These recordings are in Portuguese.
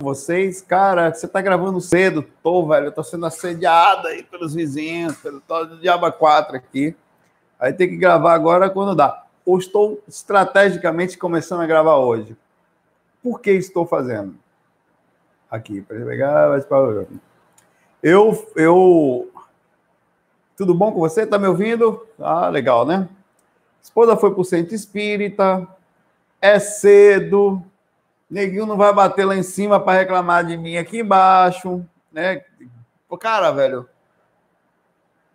vocês. Cara, você tá gravando cedo. Tô, velho. Eu tô sendo assediado aí pelos vizinhos, pelo todo Diaba 4 aqui. Aí tem que gravar agora quando dá. Ou estou estrategicamente começando a gravar hoje. Por que estou fazendo? Aqui, para pegar, eu, eu. Tudo bom com você? Tá me ouvindo? Ah, legal, né? Esposa foi pro centro espírita. É cedo Neguinho não vai bater lá em cima para reclamar de mim aqui embaixo, né? Cara, velho,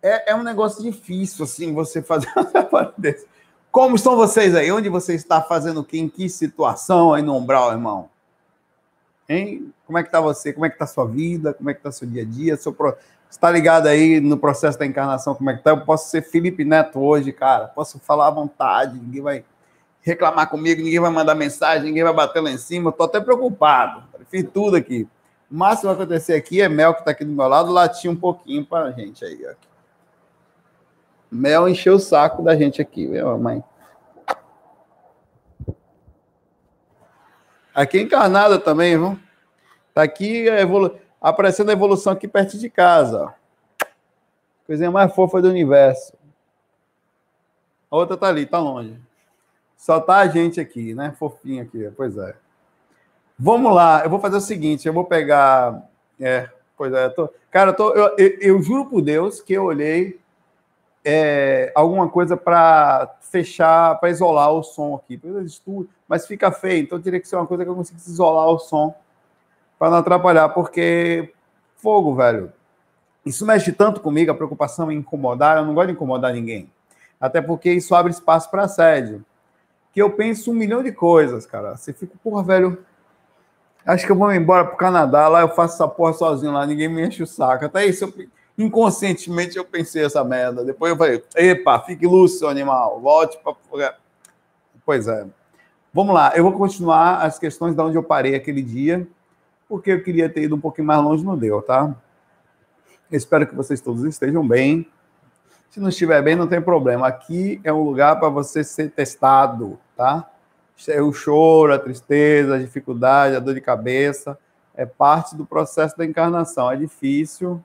é, é um negócio difícil, assim, você fazer um trabalho desse. Como estão vocês aí? Onde você está fazendo o quê? Em que situação aí no umbral, irmão? Hein? Como é que tá você? Como é que tá sua vida? Como é que tá seu dia a dia? Seu pro... Está ligado aí no processo da encarnação? Como é que tá? Eu posso ser Felipe Neto hoje, cara. Posso falar à vontade. Ninguém vai reclamar comigo, ninguém vai mandar mensagem, ninguém vai bater lá em cima. Estou até preocupado. Fiz tudo aqui. O máximo que vai acontecer aqui é Mel, que está aqui do meu lado, latir um pouquinho para a gente aí. Ó. Mel encheu o saco da gente aqui, viu, mãe? Aqui encarnada também, viu? Tá aqui a evolu... aparecendo a evolução aqui perto de casa. Ó. Coisinha mais fofa do universo. A outra tá ali, tá longe. Só tá a gente aqui, né? Fofinho aqui, pois é. Vamos lá, eu vou fazer o seguinte, eu vou pegar. É, pois é, tô, cara, eu, tô, eu, eu, eu, juro por Deus que eu olhei é, alguma coisa para fechar, para isolar o som aqui. Mas fica feio, então teria que ser uma coisa que eu conseguisse isolar o som para não atrapalhar, porque fogo, velho. Isso mexe tanto comigo, a preocupação em incomodar, eu não gosto de incomodar ninguém. Até porque isso abre espaço para assédio que eu penso um milhão de coisas, cara. Você fica, porra, velho. Acho que eu vou embora pro Canadá, lá eu faço essa porra sozinho lá, ninguém me enche o saco. Até isso, eu, inconscientemente eu pensei essa merda. Depois eu falei, epa, fique lúcido, animal, volte para. Pois é. Vamos lá, eu vou continuar as questões de onde eu parei aquele dia, porque eu queria ter ido um pouquinho mais longe, não deu, tá? Espero que vocês todos estejam bem. Se não estiver bem, não tem problema. Aqui é um lugar para você ser testado, tá? É o choro, a tristeza, a dificuldade, a dor de cabeça, é parte do processo da encarnação. É difícil,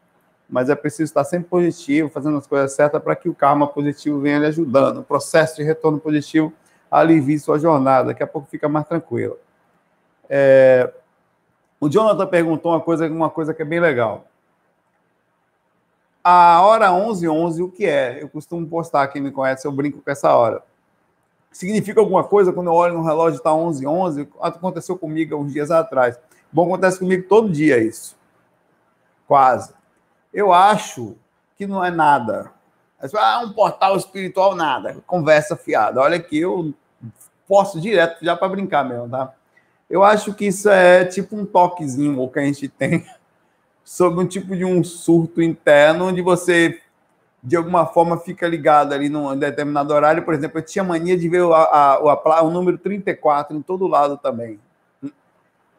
mas é preciso estar sempre positivo, fazendo as coisas certas para que o karma positivo venha lhe ajudando. O processo de retorno positivo alivie sua jornada, daqui a pouco fica mais tranquilo. É... O Jonathan perguntou uma coisa, uma coisa que é bem legal. A hora 11, 11, o que é? Eu costumo postar, quem me conhece, eu brinco com essa hora. Significa alguma coisa quando eu olho no relógio está 11, 11? Aconteceu comigo uns dias atrás. Bom, acontece comigo todo dia isso. Quase. Eu acho que não é nada. Ah, um portal espiritual, nada. Conversa fiada. Olha aqui, eu posto direto já para brincar mesmo, tá? Eu acho que isso é tipo um toquezinho que a gente tem sobre um tipo de um surto interno, onde você, de alguma forma, fica ligado ali num determinado horário. Por exemplo, eu tinha mania de ver a, a, o número 34 em todo lado também.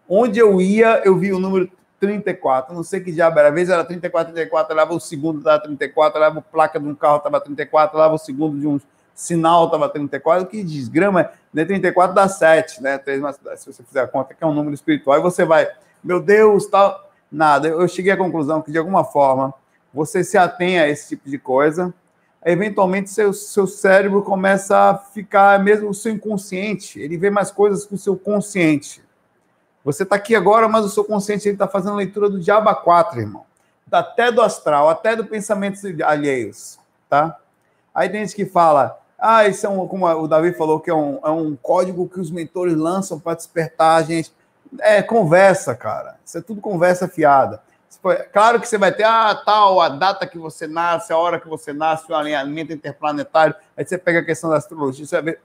Onde eu ia, eu vi o número 34. Não sei que diabo era. Às vezes era 34, 34, leva o segundo da 34, leva a placa de um carro, estava 34, leva o segundo de um sinal, estava 34. Que desgrama, né? 34 dá 7, né? 3 mais, se você fizer a conta, que é um número espiritual, e você vai, meu Deus, tal. Nada. Eu cheguei à conclusão que, de alguma forma, você se atém a esse tipo de coisa, eventualmente seu, seu cérebro começa a ficar, mesmo o seu inconsciente, ele vê mais coisas que o seu consciente. Você está aqui agora, mas o seu consciente está fazendo leitura do Diaba 4, irmão. Até do astral, até do pensamentos alheios, tá? Aí tem gente que fala, ah, isso é um, como o Davi falou, que é um, é um código que os mentores lançam para despertar a gente. É conversa, cara. Isso é tudo conversa fiada. Claro que você vai ter, ah, tal, a data que você nasce, a hora que você nasce, o alinhamento interplanetário. Aí você pega a questão da astrologia, você vai ver,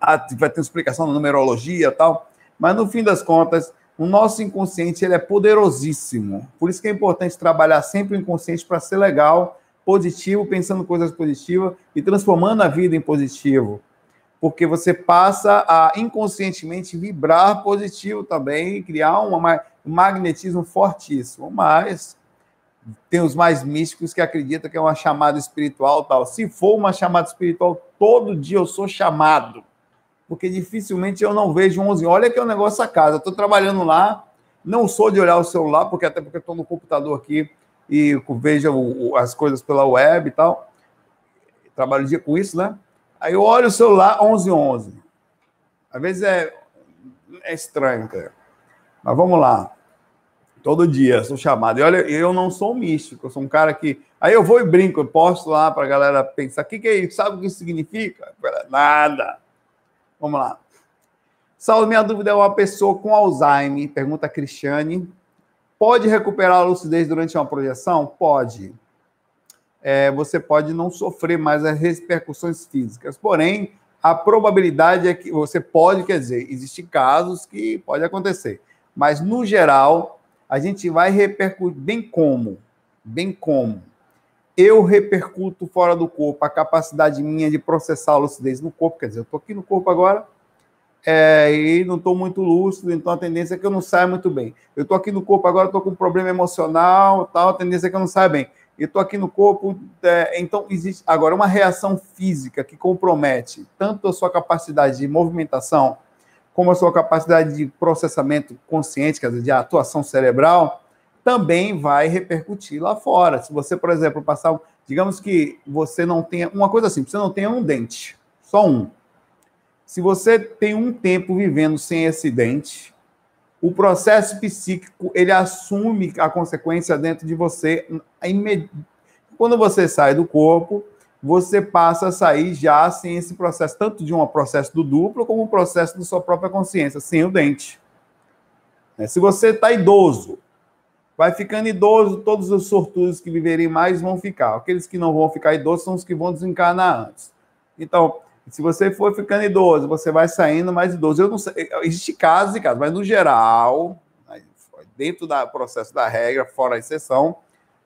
ah, vai ter explicação da numerologia e tal. Mas no fim das contas, o nosso inconsciente ele é poderosíssimo. Por isso que é importante trabalhar sempre o inconsciente para ser legal, positivo, pensando coisas positivas e transformando a vida em positivo porque você passa a inconscientemente vibrar positivo também, criar um magnetismo fortíssimo. Mas tem os mais místicos que acreditam que é uma chamada espiritual tal. Se for uma chamada espiritual, todo dia eu sou chamado, porque dificilmente eu não vejo 11. Olha que é um negócio a casa. Estou trabalhando lá Não sou de olhar o celular, porque até porque estou no computador aqui e vejo as coisas pela web e tal. Trabalho dia com isso, né? Aí eu olho o celular 11 11. Às vezes é, é estranho, cara. Mas vamos lá. Todo dia sou chamado. E olha, eu não sou místico, eu sou um cara que. Aí eu vou e brinco, eu posto lá para a galera pensar: o que, que é isso? Sabe o que isso significa? Nada. Vamos lá. Saulo, minha dúvida é uma pessoa com Alzheimer, pergunta a Cristiane, pode recuperar a lucidez durante uma projeção? Pode. É, você pode não sofrer mais as repercussões físicas, porém, a probabilidade é que você pode, quer dizer, existem casos que pode acontecer, mas no geral, a gente vai repercutir bem como, bem como eu repercuto fora do corpo a capacidade minha de processar a lucidez no corpo, quer dizer, eu estou aqui no corpo agora, é, e não estou muito lúcido, então a tendência é que eu não saia muito bem. Eu estou aqui no corpo agora, estou com um problema emocional, tal, a tendência é que eu não saia bem. Eu estou aqui no corpo, é, então existe agora uma reação física que compromete tanto a sua capacidade de movimentação, como a sua capacidade de processamento consciente, quer dizer, de atuação cerebral, também vai repercutir lá fora. Se você, por exemplo, passar, digamos que você não tenha uma coisa assim, você não tenha um dente, só um se você tem um tempo vivendo sem acidente, o processo psíquico ele assume a consequência dentro de você. Quando você sai do corpo, você passa a sair já sem esse processo, tanto de um processo do duplo, como um processo da sua própria consciência, sem o dente. Né? Se você está idoso, vai ficando idoso, todos os sortudos que viverem mais vão ficar. Aqueles que não vão ficar idosos são os que vão desencarnar antes. Então, se você for ficando idoso, você vai saindo mais idoso. Eu não sei, existe casos e casos, mas no geral, dentro do processo da regra, fora a exceção,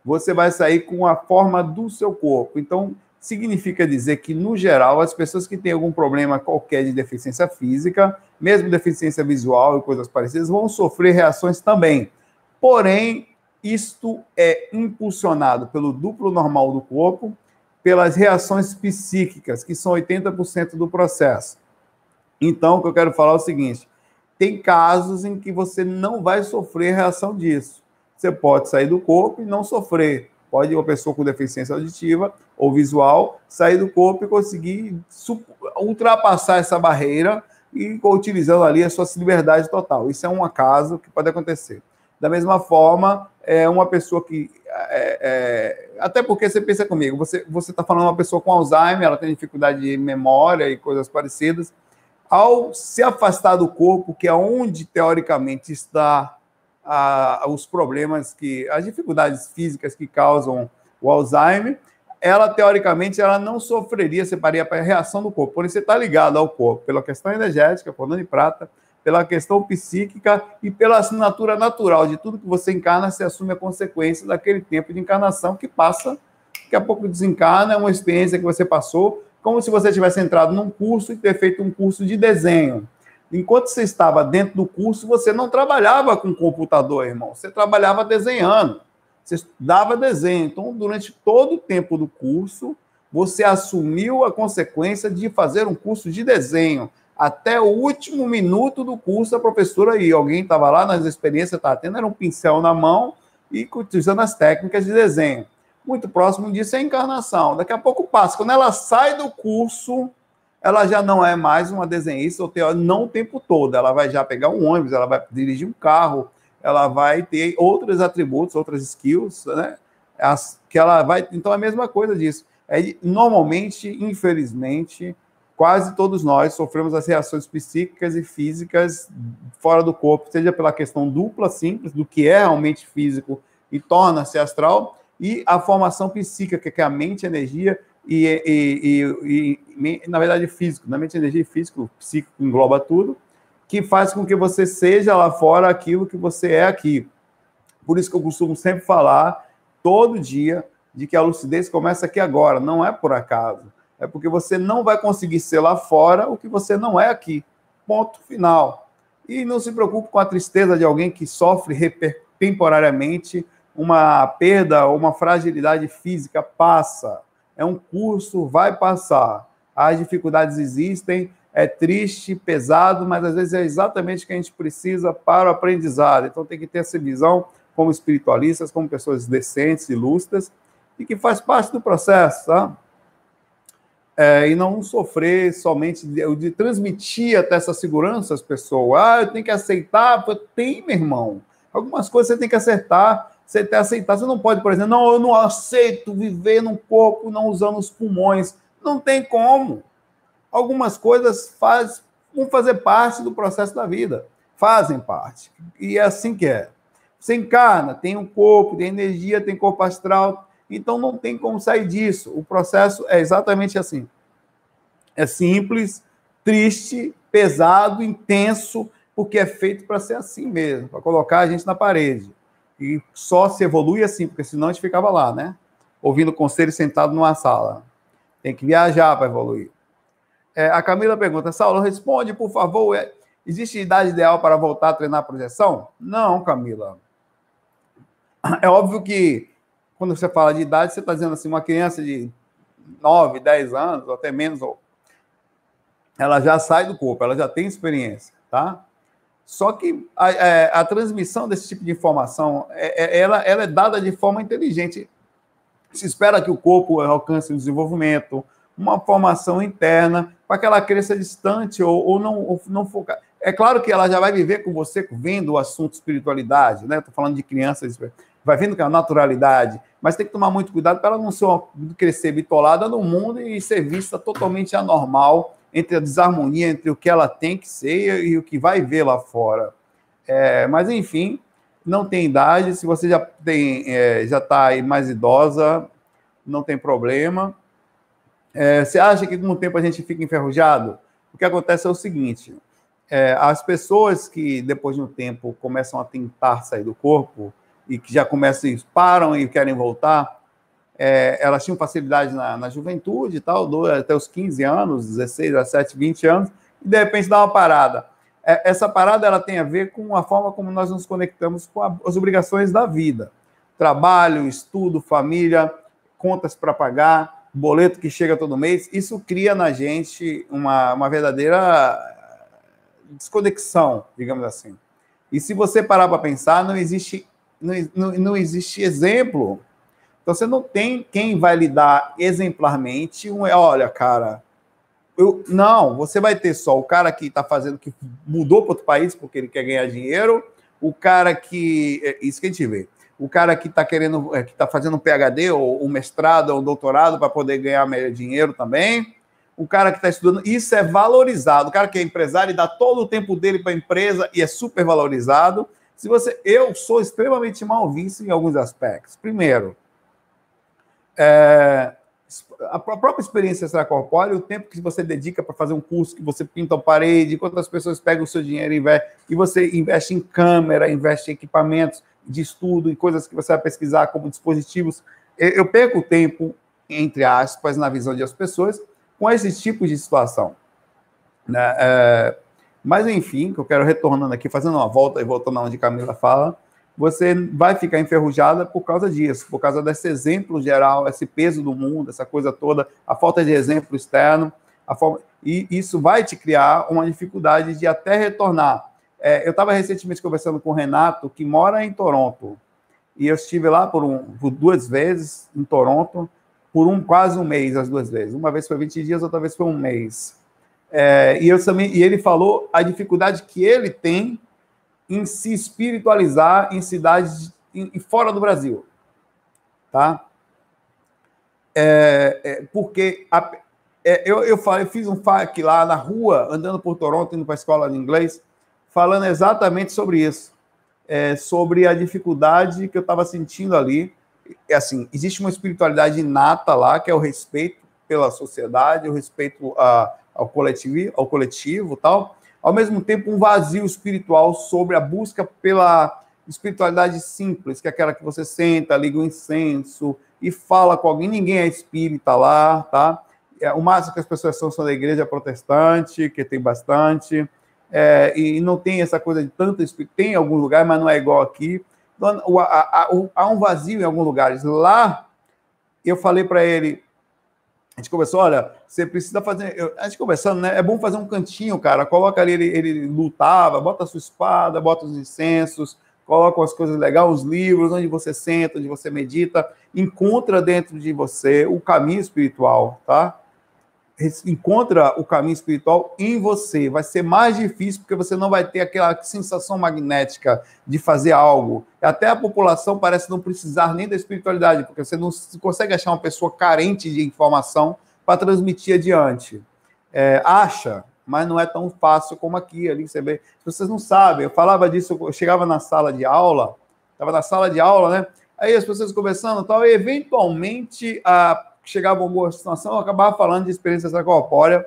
você vai sair com a forma do seu corpo. Então, significa dizer que, no geral, as pessoas que têm algum problema qualquer de deficiência física, mesmo deficiência visual e coisas parecidas, vão sofrer reações também. Porém, isto é impulsionado pelo duplo normal do corpo, pelas reações psíquicas, que são 80% do processo. Então, o que eu quero falar é o seguinte: tem casos em que você não vai sofrer reação disso. Você pode sair do corpo e não sofrer. Pode uma pessoa com deficiência auditiva ou visual sair do corpo e conseguir ultrapassar essa barreira e utilizando ali a sua liberdade total. Isso é um acaso que pode acontecer. Da mesma forma, é uma pessoa que é, é, até porque você pensa comigo, você está falando uma pessoa com Alzheimer, ela tem dificuldade de memória e coisas parecidas. Ao se afastar do corpo, que é onde teoricamente está a, os problemas que as dificuldades físicas que causam o Alzheimer, ela teoricamente ela não sofreria, separaria para a reação do corpo. Porém, você está ligado ao corpo pela questão energética, por de prata, pela questão psíquica e pela assinatura natural de tudo que você encarna, você assume a consequência daquele tempo de encarnação que passa, daqui a pouco desencarna, é uma experiência que você passou, como se você tivesse entrado num curso e ter feito um curso de desenho. Enquanto você estava dentro do curso, você não trabalhava com computador, irmão, você trabalhava desenhando, você dava desenho. Então, durante todo o tempo do curso, você assumiu a consequência de fazer um curso de desenho até o último minuto do curso, a professora e alguém estava lá nas experiências, estava tendo, era um pincel na mão e utilizando as técnicas de desenho. Muito próximo disso é a encarnação. Daqui a pouco passa. Quando ela sai do curso, ela já não é mais uma desenhista, ou não o tempo todo. Ela vai já pegar um ônibus, ela vai dirigir um carro, ela vai ter outros atributos, outras skills, né? As, que ela vai. Então, é a mesma coisa disso. É, normalmente, infelizmente, quase todos nós sofremos as reações psíquicas e físicas fora do corpo, seja pela questão dupla, simples, do que é realmente físico e torna-se astral, e a formação psíquica, que é a mente, energia e, e, e, e, na verdade, físico. Na mente, energia e físico, psíquico engloba tudo, que faz com que você seja lá fora aquilo que você é aqui. Por isso que eu costumo sempre falar, todo dia, de que a lucidez começa aqui agora, não é por acaso é porque você não vai conseguir ser lá fora o que você não é aqui. Ponto final. E não se preocupe com a tristeza de alguém que sofre temporariamente uma perda ou uma fragilidade física. Passa. É um curso, vai passar. As dificuldades existem, é triste, pesado, mas às vezes é exatamente o que a gente precisa para o aprendizado. Então tem que ter essa visão como espiritualistas, como pessoas decentes lustras, e que faz parte do processo, tá? É, e não sofrer somente de, de, transmitir até essa segurança às pessoas. Ah, eu tenho que aceitar. Tem, meu irmão. Algumas coisas você tem que acertar. Você tem que aceitar. Você não pode, por exemplo, não, eu não aceito viver num corpo não usando os pulmões. Não tem como. Algumas coisas faz, vão fazer parte do processo da vida. Fazem parte. E é assim que é. Você encarna, tem um corpo, tem energia, tem corpo astral, então não tem como sair disso. O processo é exatamente assim. É simples, triste, pesado, intenso, porque é feito para ser assim mesmo, para colocar a gente na parede. E só se evolui assim, porque senão a gente ficava lá, né? Ouvindo conselho sentado numa sala. Tem que viajar para evoluir. É, a Camila pergunta, Saulo, responde, por favor. É, existe idade ideal para voltar a treinar projeção? Não, Camila. É óbvio que quando você fala de idade, você está dizendo assim, uma criança de 9, 10 anos, ou até menos, ela já sai do corpo, ela já tem experiência, tá? Só que a, a, é, a transmissão desse tipo de informação, é, é, ela, ela é dada de forma inteligente. Se espera que o corpo alcance o desenvolvimento, uma formação interna, para que ela cresça distante ou, ou não, não focar. É claro que ela já vai viver com você vendo o assunto espiritualidade, né? Estou falando de crianças, vai vendo com a naturalidade, mas tem que tomar muito cuidado para ela não ser uma, crescer bitolada no mundo e ser vista totalmente anormal entre a desarmonia entre o que ela tem que ser e o que vai ver lá fora. É, mas enfim, não tem idade. Se você já tem, é, já está mais idosa, não tem problema. É, você acha que com o tempo a gente fica enferrujado? O que acontece é o seguinte: é, as pessoas que depois de um tempo começam a tentar sair do corpo e que já começam, param e querem voltar, é, elas tinham facilidade na, na juventude e tal, do, até os 15 anos, 16, 17, 20 anos, e de repente dá uma parada. É, essa parada ela tem a ver com a forma como nós nos conectamos com a, as obrigações da vida. Trabalho, estudo, família, contas para pagar, boleto que chega todo mês, isso cria na gente uma, uma verdadeira desconexão, digamos assim. E se você parar para pensar, não existe, não, não, existe exemplo. Então você não tem quem vai lhe dar exemplarmente um, olha, cara, eu, não, você vai ter só o cara que está fazendo, que mudou para outro país porque ele quer ganhar dinheiro, o cara que. É isso que a gente vê. O cara que está querendo, é, que está fazendo um PhD ou um mestrado ou um doutorado para poder ganhar dinheiro também o cara que está estudando, isso é valorizado. O cara que é empresário e dá todo o tempo dele para a empresa e é super valorizado. Se você, eu sou extremamente mal visto em alguns aspectos. Primeiro, é, a própria experiência extracorpórea, o tempo que você dedica para fazer um curso, que você pinta a parede, quantas pessoas pegam o seu dinheiro e você investe em câmera, investe em equipamentos de estudo, em coisas que você vai pesquisar como dispositivos. Eu perco tempo, entre aspas, na visão das pessoas, com esses tipos de situação. Né? É, mas, enfim, que eu quero retornando aqui, fazendo uma volta e voltando onde Camila fala, você vai ficar enferrujada por causa disso, por causa desse exemplo geral, esse peso do mundo, essa coisa toda, a falta de exemplo externo, a forma, e isso vai te criar uma dificuldade de até retornar. É, eu estava recentemente conversando com o Renato, que mora em Toronto, e eu estive lá por, um, por duas vezes em Toronto, por um quase um mês as duas vezes. Uma vez foi 20 dias, outra vez foi um mês. É, e, eu também, e ele falou a dificuldade que ele tem em se espiritualizar em cidades em, fora do Brasil. Tá? É, é, porque a, é, eu, eu, falei, eu fiz um FAQ lá na rua, andando por Toronto, indo para a escola de inglês, falando exatamente sobre isso. É, sobre a dificuldade que eu estava sentindo ali é assim, existe uma espiritualidade inata lá, que é o respeito pela sociedade, o respeito a, ao coletivo, ao coletivo, tal. Ao mesmo tempo, um vazio espiritual sobre a busca pela espiritualidade simples, que é aquela que você senta, liga o incenso e fala com alguém. Ninguém é espírita lá, tá? É, o máximo que as pessoas são são da igreja protestante, que tem bastante, é, e não tem essa coisa de tanto espírito. Tem em algum lugar, mas não é igual aqui há um vazio em alguns lugares. Lá, eu falei para ele, A gente conversou, olha, você precisa fazer. Eu, a gente conversando, né? É bom fazer um cantinho, cara. Coloca ali, ele, ele lutava, bota a sua espada, bota os incensos, coloca as coisas legais, os livros, onde você senta, onde você medita, encontra dentro de você o caminho espiritual, tá? Encontra o caminho espiritual em você. Vai ser mais difícil porque você não vai ter aquela sensação magnética de fazer algo. Até a população parece não precisar nem da espiritualidade, porque você não consegue achar uma pessoa carente de informação para transmitir adiante. É, acha, mas não é tão fácil como aqui. Ali você vê. Vocês não sabem, eu falava disso, eu chegava na sala de aula, estava na sala de aula, né? Aí as pessoas conversando tal, e eventualmente a, chegava uma boa situação, eu acabava falando de experiência extracorpórea.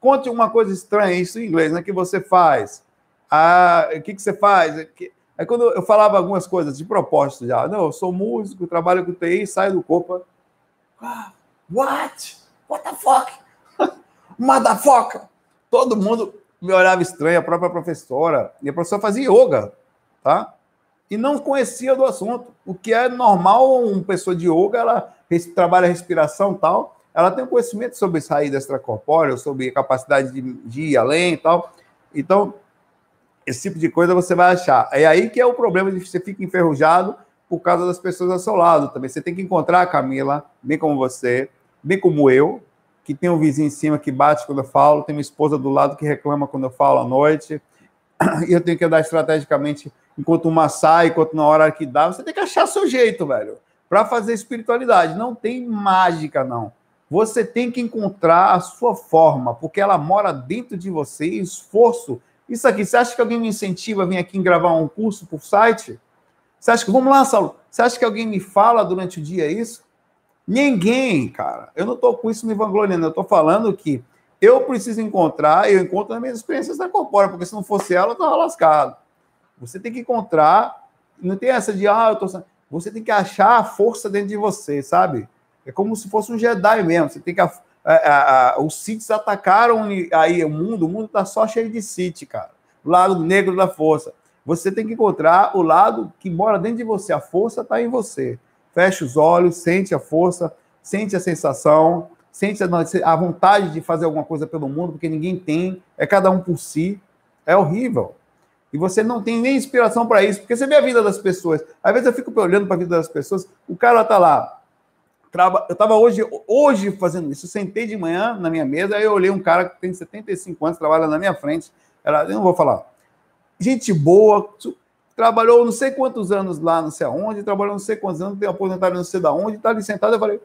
Conte uma coisa estranha, isso em inglês, né? Que você faz? Ah, o que, que você faz? Aí quando eu falava algumas coisas de propósito já, não, eu sou músico, trabalho com TI, saio do corpo. Ah, what? What the fuck? Motherfucker! Todo mundo me olhava estranho, a própria professora. E a professora fazia yoga, tá? E não conhecia do assunto. O que é normal, uma pessoa de yoga, ela trabalha respiração tal, ela tem um conhecimento sobre saída extracorpórea, sobre capacidade de, de ir além e tal. Então, esse tipo de coisa você vai achar. É aí que é o problema de você ficar enferrujado por causa das pessoas ao seu lado também. Você tem que encontrar a Camila, bem como você, bem como eu, que tem um vizinho em cima que bate quando eu falo, tem uma esposa do lado que reclama quando eu falo à noite, e eu tenho que andar estrategicamente enquanto uma sai, enquanto na hora que dá. Você tem que achar seu jeito, velho, para fazer espiritualidade. Não tem mágica, não. Você tem que encontrar a sua forma, porque ela mora dentro de você, esforço. Isso aqui, você acha que alguém me incentiva a vir aqui gravar um curso por site? Você acha que, vamos lá, Saulo, você acha que alguém me fala durante o dia isso? Ninguém, cara. Eu não estou com isso me vangloriando, eu estou falando que eu preciso encontrar, eu encontro nas minhas experiências da corpórea, porque se não fosse ela, eu estava lascado. Você tem que encontrar, não tem essa de, ah, eu tô. Você tem que achar a força dentro de você, sabe? É como se fosse um Jedi mesmo. Você tem que. A, a, a, os Siths atacaram aí o mundo, o mundo está só cheio de Sith, cara. O lado negro da força. Você tem que encontrar o lado que mora dentro de você. A força está em você fecha os olhos, sente a força, sente a sensação, sente a, vontade de fazer alguma coisa pelo mundo, porque ninguém tem, é cada um por si. É horrível. E você não tem nem inspiração para isso, porque você vê a vida das pessoas. Às vezes eu fico olhando para a vida das pessoas, o cara tá lá. Eu estava hoje, hoje fazendo isso. Eu sentei de manhã na minha mesa, aí eu olhei um cara que tem 75 anos, trabalha na minha frente. Era, eu não vou falar. Gente boa, trabalhou não sei quantos anos lá, não sei aonde, trabalhou não sei quantos anos, tem aposentado não sei da onde, está ali sentado, eu falei.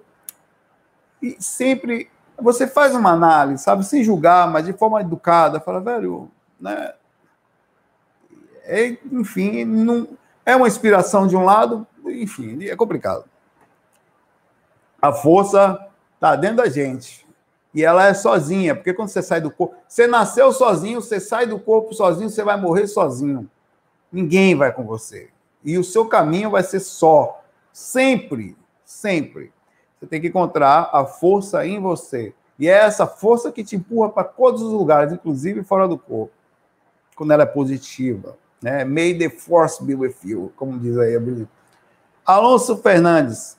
E sempre você faz uma análise, sabe, sem julgar, mas de forma educada, fala, velho, né? É, enfim, não, é uma inspiração de um lado, enfim, é complicado. A força está dentro da gente. E ela é sozinha, porque quando você sai do corpo, você nasceu sozinho, você sai do corpo sozinho, você vai morrer sozinho. Ninguém vai com você. E o seu caminho vai ser só. Sempre, sempre. Você tem que encontrar a força em você. E é essa força que te empurra para todos os lugares, inclusive fora do corpo. Quando ela é positiva. Né? May the force be with you, como diz aí a Bíblia. Alonso Fernandes.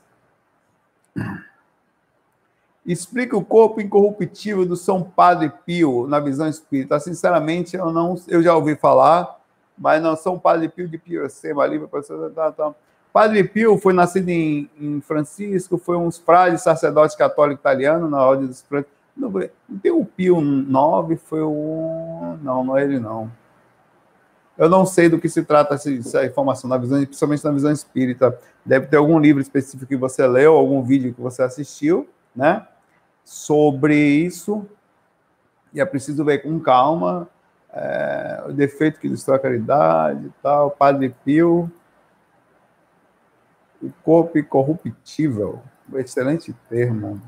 Explica o corpo incorruptível do São Padre Pio na visão espírita. Sinceramente, eu não, eu já ouvi falar, mas não são Padre Pio de Piracema, ali, tá, tá. Padre Pio foi nascido em, em, Francisco, foi um frade sacerdote católico italiano na ordem dos Francos. Não, não tem o Pio 9, foi o. Não, não é ele, não. Eu não sei do que se trata essa informação, na visão, principalmente na visão espírita. Deve ter algum livro específico que você leu, algum vídeo que você assistiu, né? Sobre isso. E é preciso ver com calma é, o defeito que destrói a caridade e tal, Padre Pio, o corpo incorruptível, um excelente termo.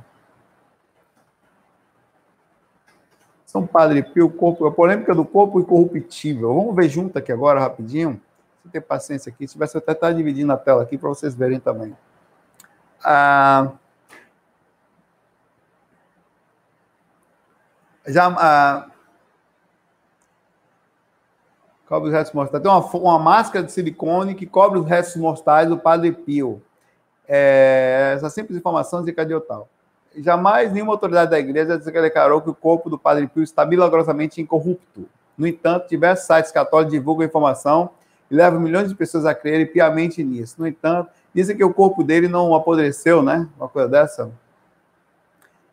São Padre Pio, corpo, a polêmica do corpo incorruptível. Vamos ver junto aqui agora, rapidinho. Se ter paciência aqui, se tivesse até estar dividindo a tela aqui para vocês verem também. Ah, já, ah, Cobre os restos mortais. Tem uma, uma máscara de silicone que cobre os restos mortais do Padre Pio. É, essas simples informações de cadê o tal? Jamais nenhuma autoridade da igreja declarou que o corpo do Padre Pio está milagrosamente incorrupto. No entanto, diversos sites católicos divulgam informação e levam milhões de pessoas a crerem piamente nisso. No entanto, dizem que o corpo dele não apodreceu, né? Uma coisa dessa.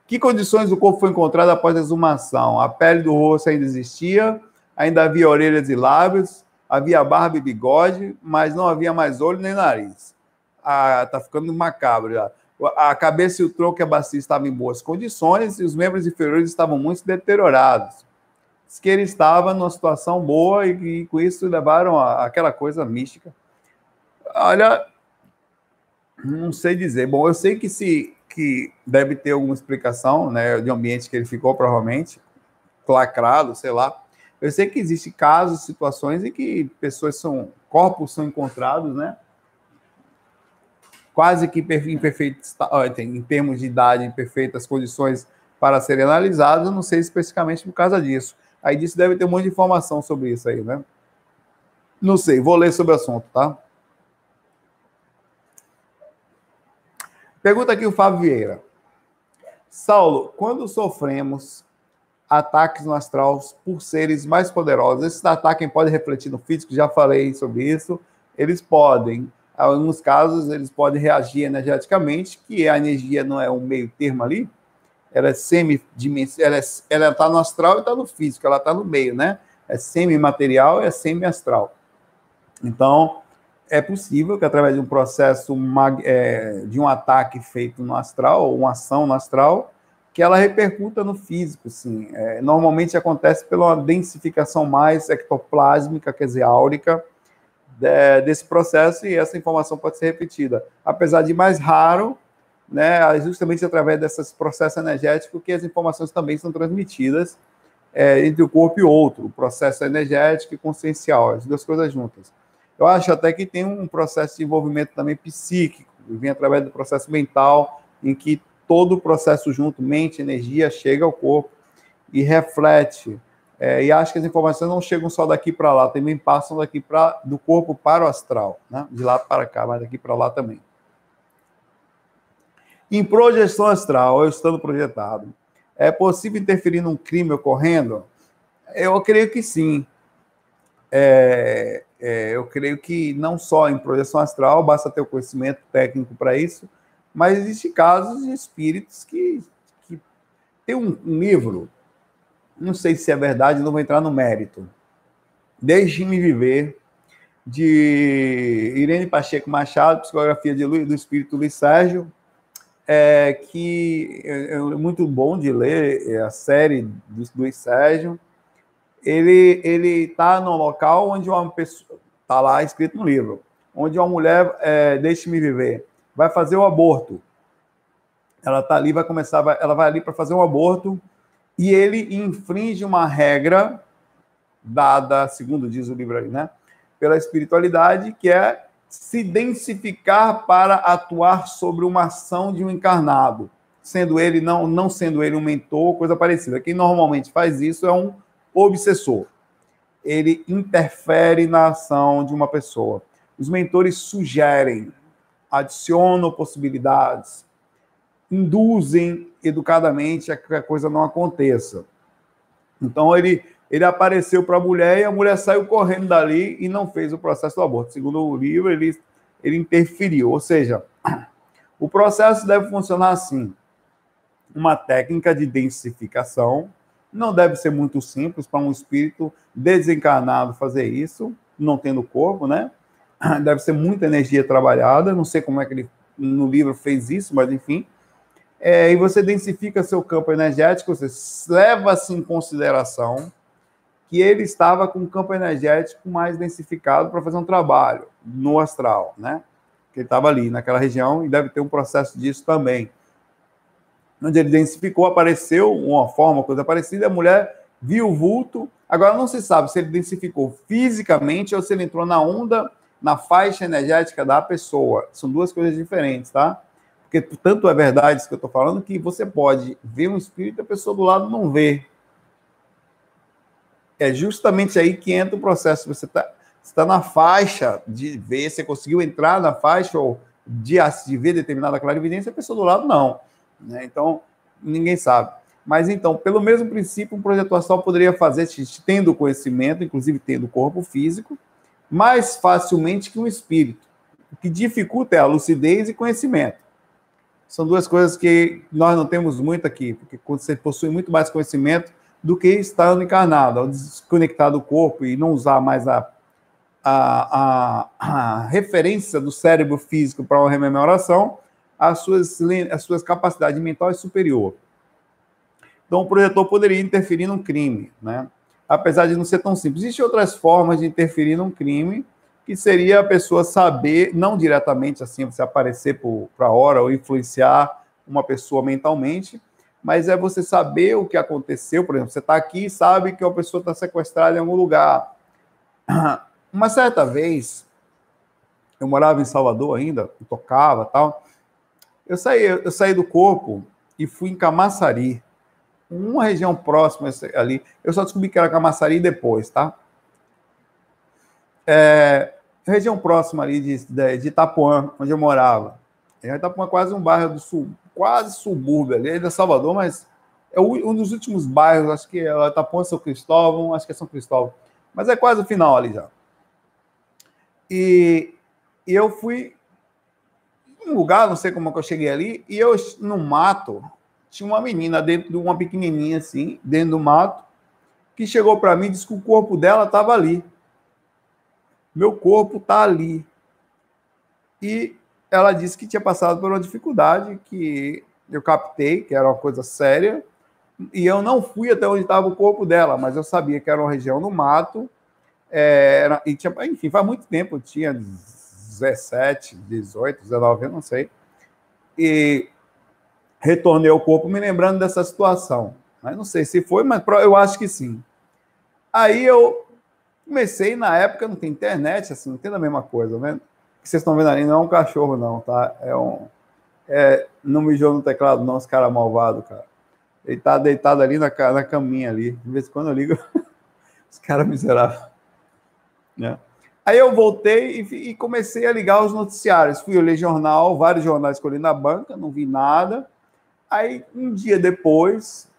Que condições o corpo foi encontrado após a exumação? A pele do rosto ainda existia, ainda havia orelhas e lábios, havia barba e bigode, mas não havia mais olho nem nariz. Ah, tá ficando macabro já. A cabeça e o tronco e a bacia estavam em boas condições e os membros inferiores estavam muito deteriorados. Diz que ele estava numa situação boa e, e com isso levaram a, aquela coisa mística. Olha, não sei dizer. Bom, eu sei que se que deve ter alguma explicação, né, de ambiente que ele ficou provavelmente lacrado, sei lá. Eu sei que existe casos, situações em que pessoas são corpos são encontrados, né, quase que em perfeitos, em termos de idade, em perfeitas condições para serem analisados, não sei especificamente por causa disso. Aí disso deve ter um monte de informação sobre isso aí, né? Não sei, vou ler sobre o assunto, tá? Pergunta aqui o Fábio Vieira. Saulo, quando sofremos ataques no astral por seres mais poderosos, esses ataques podem refletir no físico, já falei sobre isso, eles podem, em alguns casos, eles podem reagir energeticamente, que a energia não é um meio termo ali, ela é semidimensional, ela está no astral e está no físico, ela está no meio, né? É semimaterial e é semi-astral. Então, é possível que através de um processo é, de um ataque feito no astral, ou uma ação no astral, que ela repercuta no físico, sim. É, normalmente acontece pela densificação mais ectoplásmica, quer dizer, áurica, desse processo, e essa informação pode ser repetida. Apesar de mais raro, né, é justamente através desses processos energéticos que as informações também são transmitidas é, entre o corpo e outro, o processo energético e consciencial, as duas coisas juntas. Eu acho até que tem um processo de envolvimento também psíquico, que vem através do processo mental, em que todo o processo junto, mente, energia, chega ao corpo e reflete. É, e acho que as informações não chegam só daqui para lá, também passam daqui para do corpo para o astral, né? de lá para cá, mas daqui para lá também. Em projeção astral, ou estando projetado, é possível interferir num crime ocorrendo? Eu creio que sim. É, é, eu creio que não só em projeção astral, basta ter o conhecimento técnico para isso, mas existem casos de espíritos que, que tem um, um, livro, não sei se é verdade, não vou entrar no mérito, Deixe-me Viver, de Irene Pacheco Machado, psicografia de, do espírito Luiz Sérgio, é, que é, é muito bom de ler é a série do Luiz Sérgio, ele ele está no local onde uma pessoa está lá escrito no livro, onde uma mulher é, deixe-me viver, vai fazer o aborto. Ela está ali, vai começar, vai, ela vai ali para fazer um aborto e ele infringe uma regra dada, segundo diz o livro aí, né, pela espiritualidade, que é se densificar para atuar sobre uma ação de um encarnado, sendo ele não não sendo ele um mentor, coisa parecida. Quem normalmente faz isso é um obsessor. Ele interfere na ação de uma pessoa. Os mentores sugerem, adicionam possibilidades, induzem educadamente a que a coisa não aconteça. Então ele ele apareceu para a mulher e a mulher saiu correndo dali e não fez o processo do aborto. Segundo o livro, ele, ele interferiu. Ou seja, o processo deve funcionar assim: uma técnica de densificação não deve ser muito simples para um espírito desencarnado fazer isso, não tendo corpo, né? Deve ser muita energia trabalhada. Não sei como é que ele no livro fez isso, mas enfim. É, e você densifica seu campo energético, você leva-se em consideração que ele estava com um campo energético mais densificado para fazer um trabalho no astral, né? Que ele estava ali naquela região e deve ter um processo disso também onde ele densificou, apareceu uma forma, coisa parecida, a mulher viu o vulto. Agora não se sabe se ele densificou fisicamente ou se ele entrou na onda, na faixa energética da pessoa. São duas coisas diferentes, tá? Porque tanto é verdade isso que eu estou falando que você pode ver um espírito e a pessoa do lado não vê. É justamente aí que entra o processo. Você está tá na faixa de ver, você conseguiu entrar na faixa ou de, de ver determinada clarividência, a pessoa do lado não. Né? Então, ninguém sabe. Mas então, pelo mesmo princípio, um projetor astral poderia fazer, tendo conhecimento, inclusive tendo corpo físico, mais facilmente que um espírito. O que dificulta é a lucidez e conhecimento. São duas coisas que nós não temos muito aqui, porque você possui muito mais conhecimento do que estando encarnado, ao desconectar do corpo e não usar mais a, a, a, a referência do cérebro físico para uma rememoração, as suas, as suas capacidades mentais é superior. Então, o projetor poderia interferir num crime, né? apesar de não ser tão simples. Existem outras formas de interferir num crime, que seria a pessoa saber, não diretamente assim, você aparecer para a hora ou influenciar uma pessoa mentalmente, mas é você saber o que aconteceu. Por exemplo, você está aqui e sabe que uma pessoa está sequestrada em algum lugar. Uma certa vez, eu morava em Salvador ainda, tocava tal. Eu saí, eu saí do corpo e fui em Camaçari, uma região próxima ali. Eu só descobri que era Camaçari depois, tá? É, região próxima ali de, de, de Itapuã, onde eu morava. Itapuã é quase um bairro do sul, quase subúrbio ali, ainda é Salvador, mas é um dos últimos bairros, acho que é Itapuã, São Cristóvão, acho que é São Cristóvão, mas é quase o final ali já. E, e eu fui um lugar, não sei como é que eu cheguei ali, e eu no mato, tinha uma menina dentro de uma pequenininha assim, dentro do mato, que chegou para mim e disse que o corpo dela estava ali. Meu corpo está ali. E ela disse que tinha passado por uma dificuldade que eu captei, que era uma coisa séria, e eu não fui até onde estava o corpo dela, mas eu sabia que era uma região no mato, é, era, e tinha, enfim, faz muito tempo, tinha 17, 18, 19, eu não sei, e retornei ao corpo me lembrando dessa situação. Mas não sei se foi, mas eu acho que sim. Aí eu comecei, na época não tem internet, assim, não tem a mesma coisa, né? O que vocês estão vendo ali não é um cachorro, não, tá? É um. É, não mijou no teclado, não, esse cara malvado, cara. Ele tá deitado ali na, na caminha ali. De vez em quando eu ligo, esse cara miserável. Né? Aí eu voltei e, e, comecei a ligar os noticiários. Fui ler jornal, vários jornais que eu li na banca, não vi nada. Aí, um dia depois,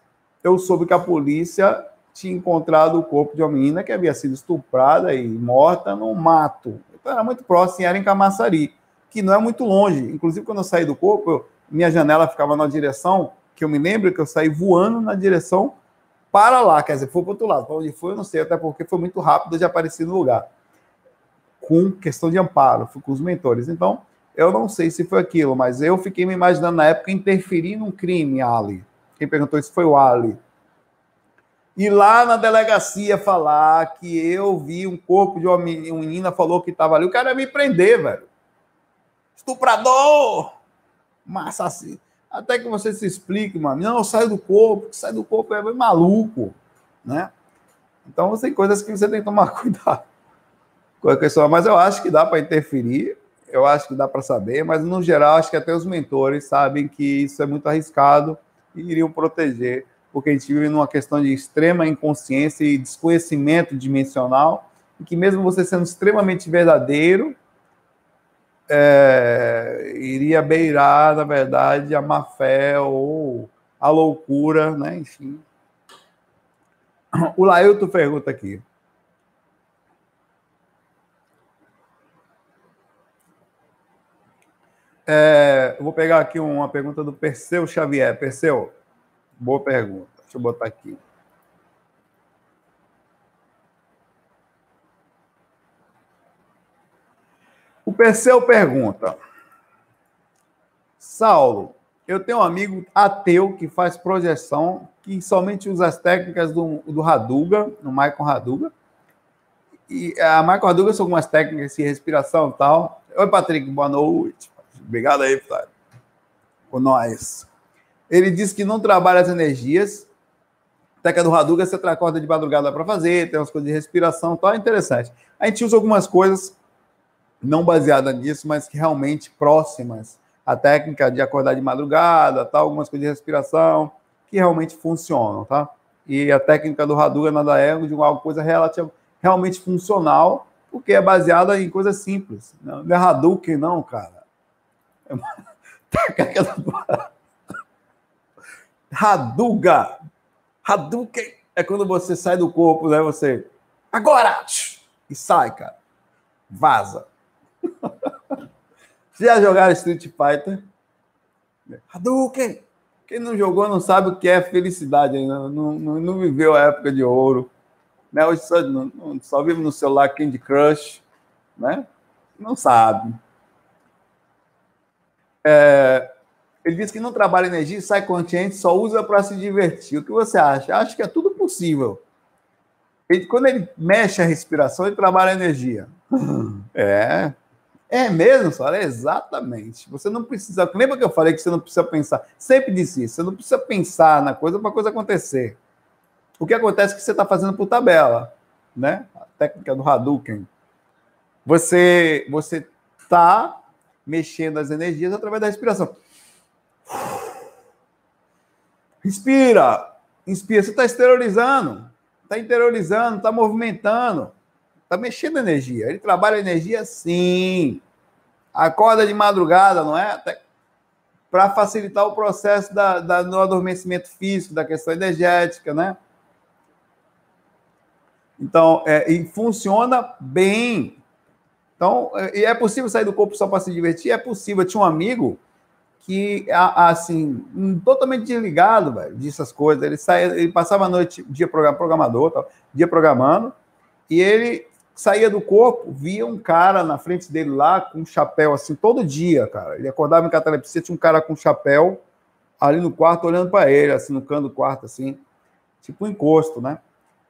eu soube que a polícia tinha encontrado o corpo de uma menina que havia sido estuprada e morta no mato. Então, era muito próximo, era em Camaçari, que não é muito longe. Inclusive, quando eu saí do corpo, eu, minha janela ficava na direção, que eu me lembro que eu saí voando na direção para lá, quer dizer, foi para o outro lado. Para onde foi, eu não sei, até porque foi muito rápido de aparecer no lugar. Com questão de amparo, fui com os mentores. Então, eu não sei se foi aquilo, mas eu fiquei me imaginando na época interferir num crime, Ali. Quem perguntou isso foi o Ali. E lá na delegacia falar que eu vi um corpo de uma menina, falou que estava ali. O cara ia me prender, velho. Estuprador! Mas assassino. Até que você se explique, mano. Não, sai do corpo. Sai do corpo é maluco, né? Então, tem coisas que você tem que tomar cuidado com a questão. Mas eu acho que dá para interferir eu acho que dá para saber, mas no geral acho que até os mentores sabem que isso é muito arriscado e iriam proteger, porque a gente vive numa questão de extrema inconsciência e desconhecimento dimensional, e que mesmo você sendo extremamente verdadeiro, é, iria beirar, na verdade, a má fé ou a loucura, né? Enfim. O Lailton pergunta aqui. É, vou pegar aqui uma pergunta do Perseu Xavier. Perseu, boa pergunta. Deixa eu botar aqui. O Perseu pergunta: Saulo, eu tenho um amigo ateu que faz projeção, que somente usa as técnicas do, do Raduga, no Michael Raduga. E a Michael Raduga são algumas técnicas de respiração e tal. Oi, Patrick, boa noite. Obrigado aí, Flávio. Com nós. Ele diz que não trabalha as energias. Teca do Raduga, você acorda de madrugada para fazer, tem umas coisas de respiração, tal, é interessante. A gente usa algumas coisas não baseadas nisso, mas que realmente próximas. A técnica de acordar de madrugada, tal, algumas coisas de respiração, que realmente funcionam, tá? E a técnica do Raduga nada é de uma coisa relativa, realmente funcional, porque é baseada em coisas simples. Não é Hadouken, não, cara. Haduga. Hadouken é quando você sai do corpo, né? Você. Agora! E sai, cara. Vaza. Já jogaram Street Fighter? Hadouken! Quem não jogou não sabe o que é felicidade ainda. Não, não, não viveu a época de ouro. Né? Hoje só, não, só vive no celular Candy Crush. Né? Não sabe. É, ele diz que não trabalha energia, sai consciente, só usa para se divertir. O que você acha? Acho que é tudo possível. Ele, quando ele mexe a respiração, ele trabalha a energia. É. É mesmo, Sara? exatamente. Você não precisa. Lembra que eu falei que você não precisa pensar? Sempre disse isso. Você não precisa pensar na coisa para a coisa acontecer. O que acontece é que você está fazendo por tabela, né? A técnica do Hadouken. Você você está mexendo as energias através da respiração. Respira, inspira. Você está exteriorizando, está interiorizando, está movimentando, está mexendo energia. Ele trabalha energia sim. Acorda de madrugada, não é? Para facilitar o processo da, da, do adormecimento físico, da questão energética, né? Então, é, e funciona bem. Então, é, e é possível sair do corpo só para se divertir? É possível. Eu tinha um amigo que, assim, totalmente desligado, velho, dessas coisas. Ele saía, ele passava a noite, dia programador, tal, dia programando, e ele saía do corpo, via um cara na frente dele lá com um chapéu, assim, todo dia, cara. Ele acordava em catalepsia, tinha um cara com um chapéu ali no quarto, olhando para ele, assim, no canto do quarto, assim, tipo um encosto, né?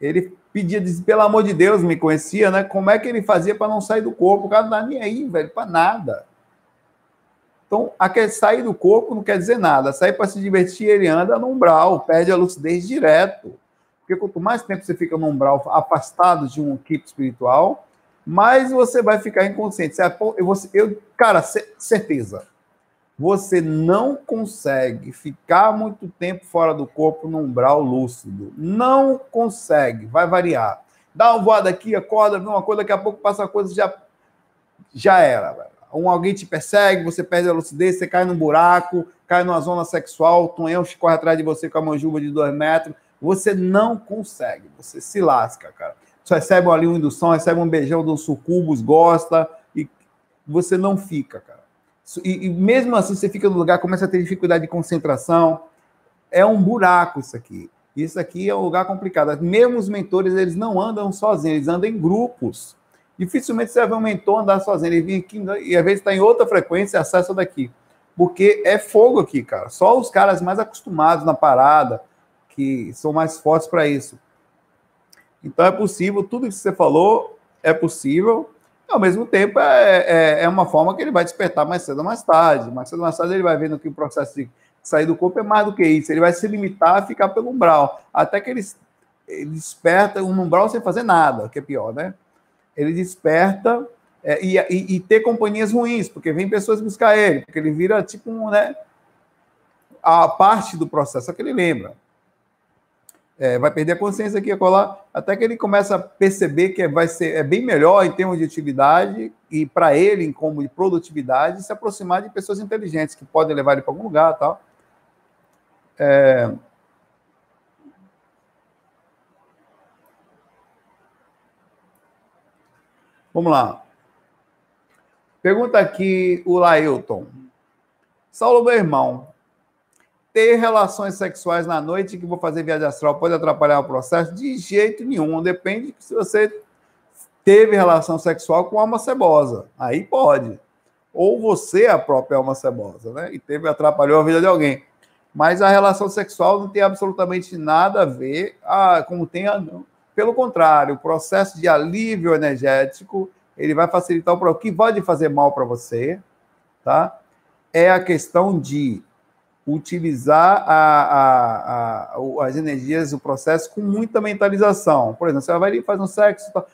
Ele pedia, dizia, pelo amor de Deus, me conhecia, né? Como é que ele fazia para não sair do corpo? O cara não dá nem aí, velho, para nada. Então, a sair do corpo não quer dizer nada. Sair para se divertir, ele anda no umbral, perde a lucidez direto. Porque quanto mais tempo você fica no umbral, afastado de um equipe espiritual, mais você vai ficar inconsciente. Eu, eu, cara, certeza. Você não consegue ficar muito tempo fora do corpo no umbral lúcido. Não consegue. Vai variar. Dá uma voada aqui, acorda, vê uma coisa, daqui a pouco passa uma coisa, já, já era. Velho um alguém te persegue, você perde a lucidez, você cai num buraco, cai numa zona sexual, o tonhão corre atrás de você com a manjuba de dois metros, você não consegue, você se lasca, cara. Você recebe ali uma indução, recebe um beijão um sucubus, gosta, e você não fica, cara. E, e mesmo assim, você fica no lugar, começa a ter dificuldade de concentração. É um buraco isso aqui. Isso aqui é um lugar complicado. Mesmo os mentores, eles não andam sozinhos, eles andam em grupos. Dificilmente você vai ver um mentor andar sozinho. Ele vem aqui e às vezes está em outra frequência e acessa daqui. Porque é fogo aqui, cara. Só os caras mais acostumados na parada, que são mais fortes para isso. Então é possível, tudo que você falou é possível. Ao mesmo tempo, é, é, é, uma forma que ele vai despertar mais cedo ou mais tarde. Mais cedo ou mais tarde, ele vai vendo que o processo de sair do corpo é mais do que isso. Ele vai se limitar a ficar pelo umbral. Até que ele, ele desperta um umbral sem fazer nada, que é pior, né? Ele desperta é, e, e, e, ter companhias ruins, porque vem pessoas buscar ele, porque ele vira tipo um, né, a parte do processo, só que ele lembra. É, vai perder a consciência aqui, colar, até que ele começa a perceber que vai ser é bem melhor em termos de utilidade e para ele, em como de produtividade, se aproximar de pessoas inteligentes que podem levar ele para algum lugar tal. É, Vamos lá. Pergunta aqui o Lailton. Saulo, meu irmão, ter relações sexuais na noite que vou fazer viagem astral pode atrapalhar o processo? De jeito nenhum. Depende se você teve relação sexual com alma cebosa. Aí pode. Ou você é a própria alma cebosa, né? E teve, atrapalhou a vida de alguém. Mas a relação sexual não tem absolutamente nada a ver, ah, como tem a, pelo contrário, o processo de alívio energético ele vai facilitar o o que pode fazer mal para você, tá? É a questão de utilizar a, a, a, as energias do processo com muita mentalização. Por exemplo, você vai ali e faz um sexo. Tá?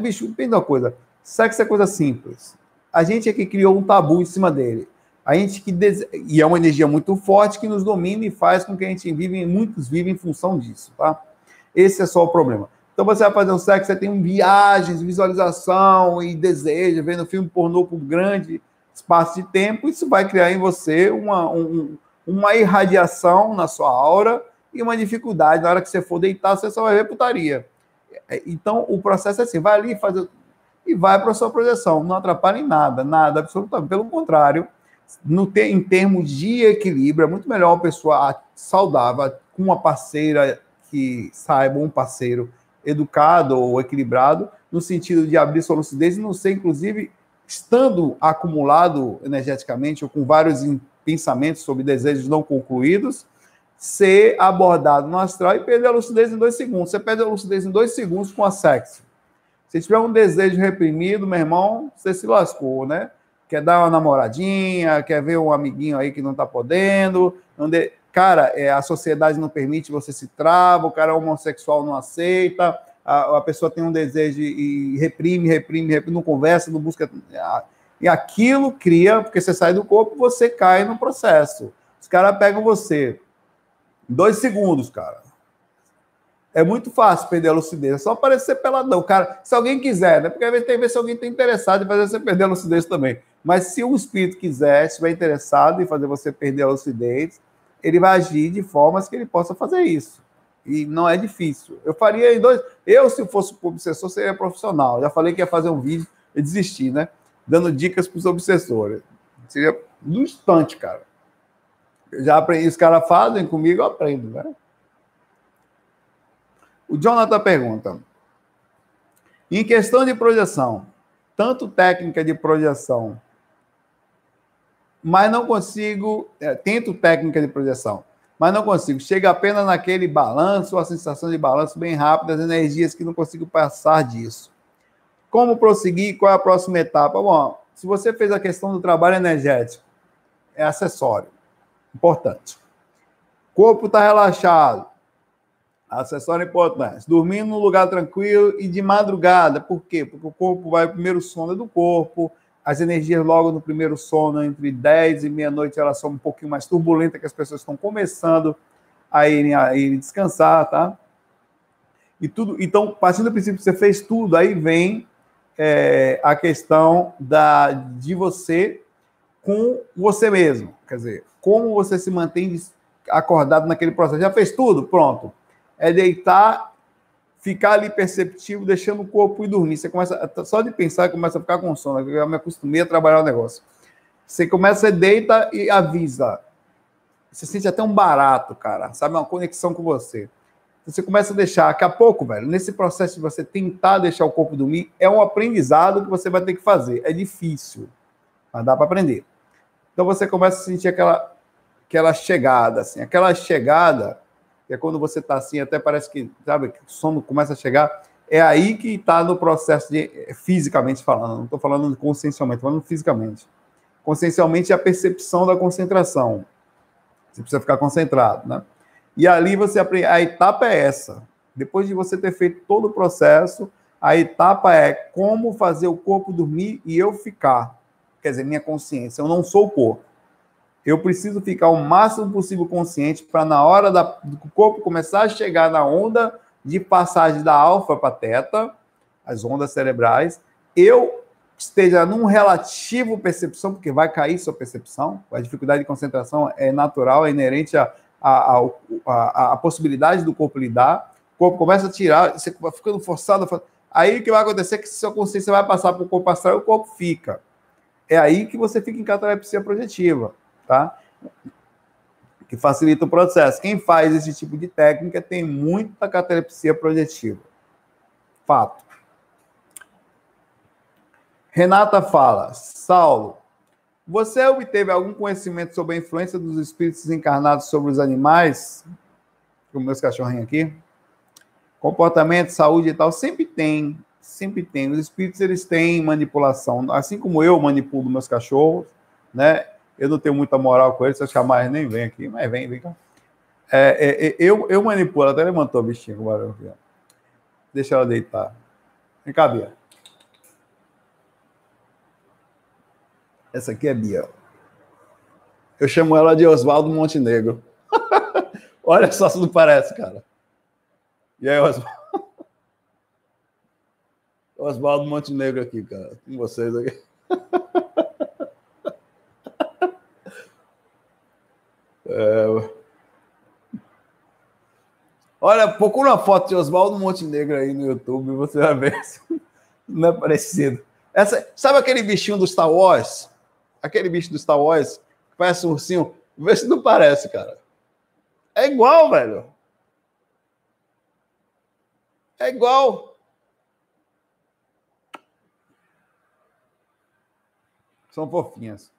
bicho, depende uma coisa. Sexo é coisa simples. A gente é que criou um tabu em cima dele. A gente que dese... e é uma energia muito forte que nos domina e faz com que a gente vive, muitos vivem em função disso, tá? Esse é só o problema. Então você vai fazer um sexo, você tem viagens, visualização e desejo, vendo filme pornô por grande espaço de tempo, isso vai criar em você uma, um, uma irradiação na sua aura e uma dificuldade. Na hora que você for deitar, você só vai ver putaria. É, então, o processo é assim: vai ali, faz e vai para a sua projeção. Não atrapalha em nada, nada, absolutamente. Pelo contrário, no, em termos de equilíbrio, é muito melhor uma pessoa saudável, com uma parceira que saiba, um parceiro educado ou equilibrado, no sentido de abrir sua lucidez e não ser, inclusive, estando acumulado energeticamente ou com vários pensamentos sobre desejos não concluídos, ser abordado no astral e perder a lucidez em dois segundos. Você perde a lucidez em dois segundos com a sexo. Se tiver um desejo reprimido, meu irmão, você se lascou, né? Quer dar uma namoradinha, quer ver um amiguinho aí que não tá podendo. Onde... Cara, é, a sociedade não permite, você se trava, o cara homossexual não aceita, a, a pessoa tem um desejo e reprime, reprime, reprime, não conversa, não busca. E aquilo cria, porque você sai do corpo, você cai no processo. Os caras pegam você. Dois segundos, cara. É muito fácil perder a lucidez. É só aparecer peladão. Cara, se alguém quiser, né? Porque às vezes tem vezes se alguém está interessado em fazer você perder a lucidez também. Mas se o espírito quiser, estiver interessado em fazer você perder a lucidez, ele vai agir de formas que ele possa fazer isso. E não é difícil. Eu faria em dois. Eu, se fosse obsessor, seria profissional. Já falei que ia fazer um vídeo e desisti, né? Dando dicas para os obsessores. Seria no instante, cara. Eu já aprendi. Os caras fazem comigo, eu aprendo, né? O Jonathan pergunta: em questão de projeção, tanto técnica de projeção mas não consigo. É, tento técnica de projeção, mas não consigo. Chega apenas naquele balanço, a sensação de balanço bem rápido, as energias que não consigo passar disso. Como prosseguir? Qual é a próxima etapa? Bom, se você fez a questão do trabalho energético, é acessório. Importante. Corpo está relaxado. Acessório importante. Dormindo num lugar tranquilo e de madrugada. Por quê? Porque o corpo vai primeiro sono do corpo, as energias logo no primeiro sono, entre 10 e meia-noite, elas são um pouquinho mais turbulentas, que as pessoas estão começando a irem, a irem descansar, tá? E tudo, então, partindo do princípio que você fez tudo, aí vem é, a questão da, de você com você mesmo. Quer dizer, como você se mantém acordado naquele processo. Já fez tudo? Pronto. É deitar ficar ali perceptivo, deixando o corpo ir dormir. Você começa, só de pensar, começa a ficar com sono. Eu me acostumei a trabalhar o negócio. Você começa, a deita e avisa. Você sente até um barato, cara, sabe? Uma conexão com você. Você começa a deixar, daqui a pouco, velho, nesse processo de você tentar deixar o corpo dormir, é um aprendizado que você vai ter que fazer. É difícil, mas dá para aprender. Então você começa a sentir aquela, aquela chegada, assim, aquela chegada que é quando você está assim, até parece que, sabe, que o sono começa a chegar. É aí que está no processo de, fisicamente falando, não estou falando consciencialmente, falando fisicamente. Consciencialmente é a percepção da concentração. Você precisa ficar concentrado, né? E ali você aprende, a etapa é essa. Depois de você ter feito todo o processo, a etapa é como fazer o corpo dormir e eu ficar. Quer dizer, minha consciência, eu não sou o corpo eu preciso ficar o máximo possível consciente para na hora da, do corpo começar a chegar na onda de passagem da alfa para teta, as ondas cerebrais, eu esteja num relativo percepção, porque vai cair sua percepção, a dificuldade de concentração é natural, é inerente à a, a, a, a, possibilidade do corpo lidar, o corpo começa a tirar, você vai ficando forçado, aí o que vai acontecer é que sua consciência vai passar para o corpo astral e o corpo fica. É aí que você fica em catalepsia projetiva tá? Que facilita o processo. Quem faz esse tipo de técnica tem muita catalepsia projetiva. Fato. Renata fala: Saulo, você obteve algum conhecimento sobre a influência dos espíritos encarnados sobre os animais? Como meus cachorrinhos aqui. Comportamento, saúde e tal, sempre tem, sempre tem. Os espíritos eles têm manipulação, assim como eu manipulo meus cachorros, né? Eu não tenho muita moral com ele, se eu chamar ele nem vem aqui, mas vem, vem cá. É, é, é, eu, eu manipulo, até levantou o bichinho com barulho aqui, Deixa ela deitar. Vem cá, Bia. Essa aqui é Bia. Eu chamo ela de Oswaldo Montenegro. Olha só se não parece, cara. E aí, Oswaldo? Oswaldo Montenegro aqui, cara. Com vocês aqui. É, olha, procura uma foto de Oswaldo Montenegro aí no YouTube, você vai ver. Não é parecido. Essa, sabe aquele bichinho do Star Wars? Aquele bicho do Star Wars que parece um ursinho? Vê se não parece, cara. É igual, velho. É igual. São fofinhas.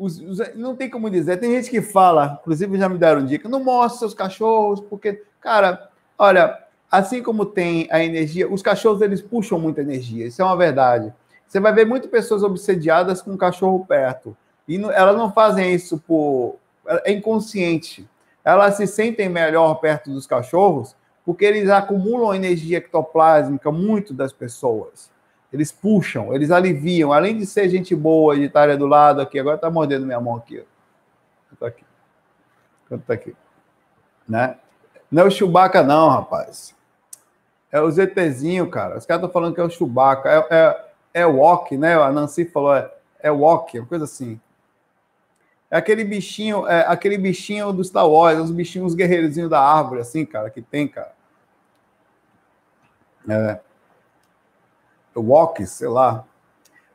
Os, os, não tem como dizer. Tem gente que fala, inclusive já me deram dica, não mostra seus cachorros, porque, cara, olha, assim como tem a energia, os cachorros eles puxam muita energia, isso é uma verdade. Você vai ver muitas pessoas obsediadas com um cachorro perto. E não, elas não fazem isso por. É inconsciente. Elas se sentem melhor perto dos cachorros porque eles acumulam energia ectoplásmica muito das pessoas. Eles puxam, eles aliviam. Além de ser gente boa, de estar do lado aqui, agora está mordendo minha mão aqui. Está aqui. Está aqui. Né? Não é o Chewbacca, não, rapaz. É o ZTzinho, cara. Os caras estão falando que é o Chewbacca. É, é, é né? A Nancy falou, é, é Walk, uma coisa assim. É aquele bichinho, é aquele bichinho do Star Wars, os bichinhos guerreirozinhos da árvore, assim, cara, que tem, cara. É. Walk, sei lá.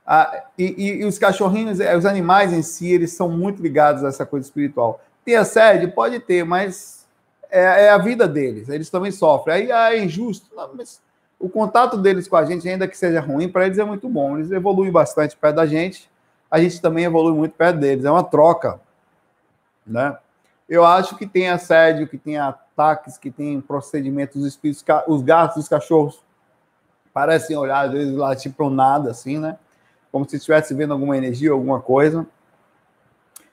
Ah, e, e, os cachorrinhos, é, os animais em si, eles são muito ligados a essa coisa espiritual. Tem assédio? Pode ter, mas é, é, a vida deles. Eles também sofrem. Aí ah, é injusto. Não, mas o contato deles com a gente, ainda que seja ruim, para eles é muito bom. Eles evoluem bastante perto da gente a gente também evolui muito perto deles. É uma troca, né? Eu acho que tem assédio, que tem ataques, que tem procedimentos os espíritos, os gatos, os cachorros parecem olhar às vezes lá tipo nada assim, né? Como se estivesse vendo alguma energia, alguma coisa.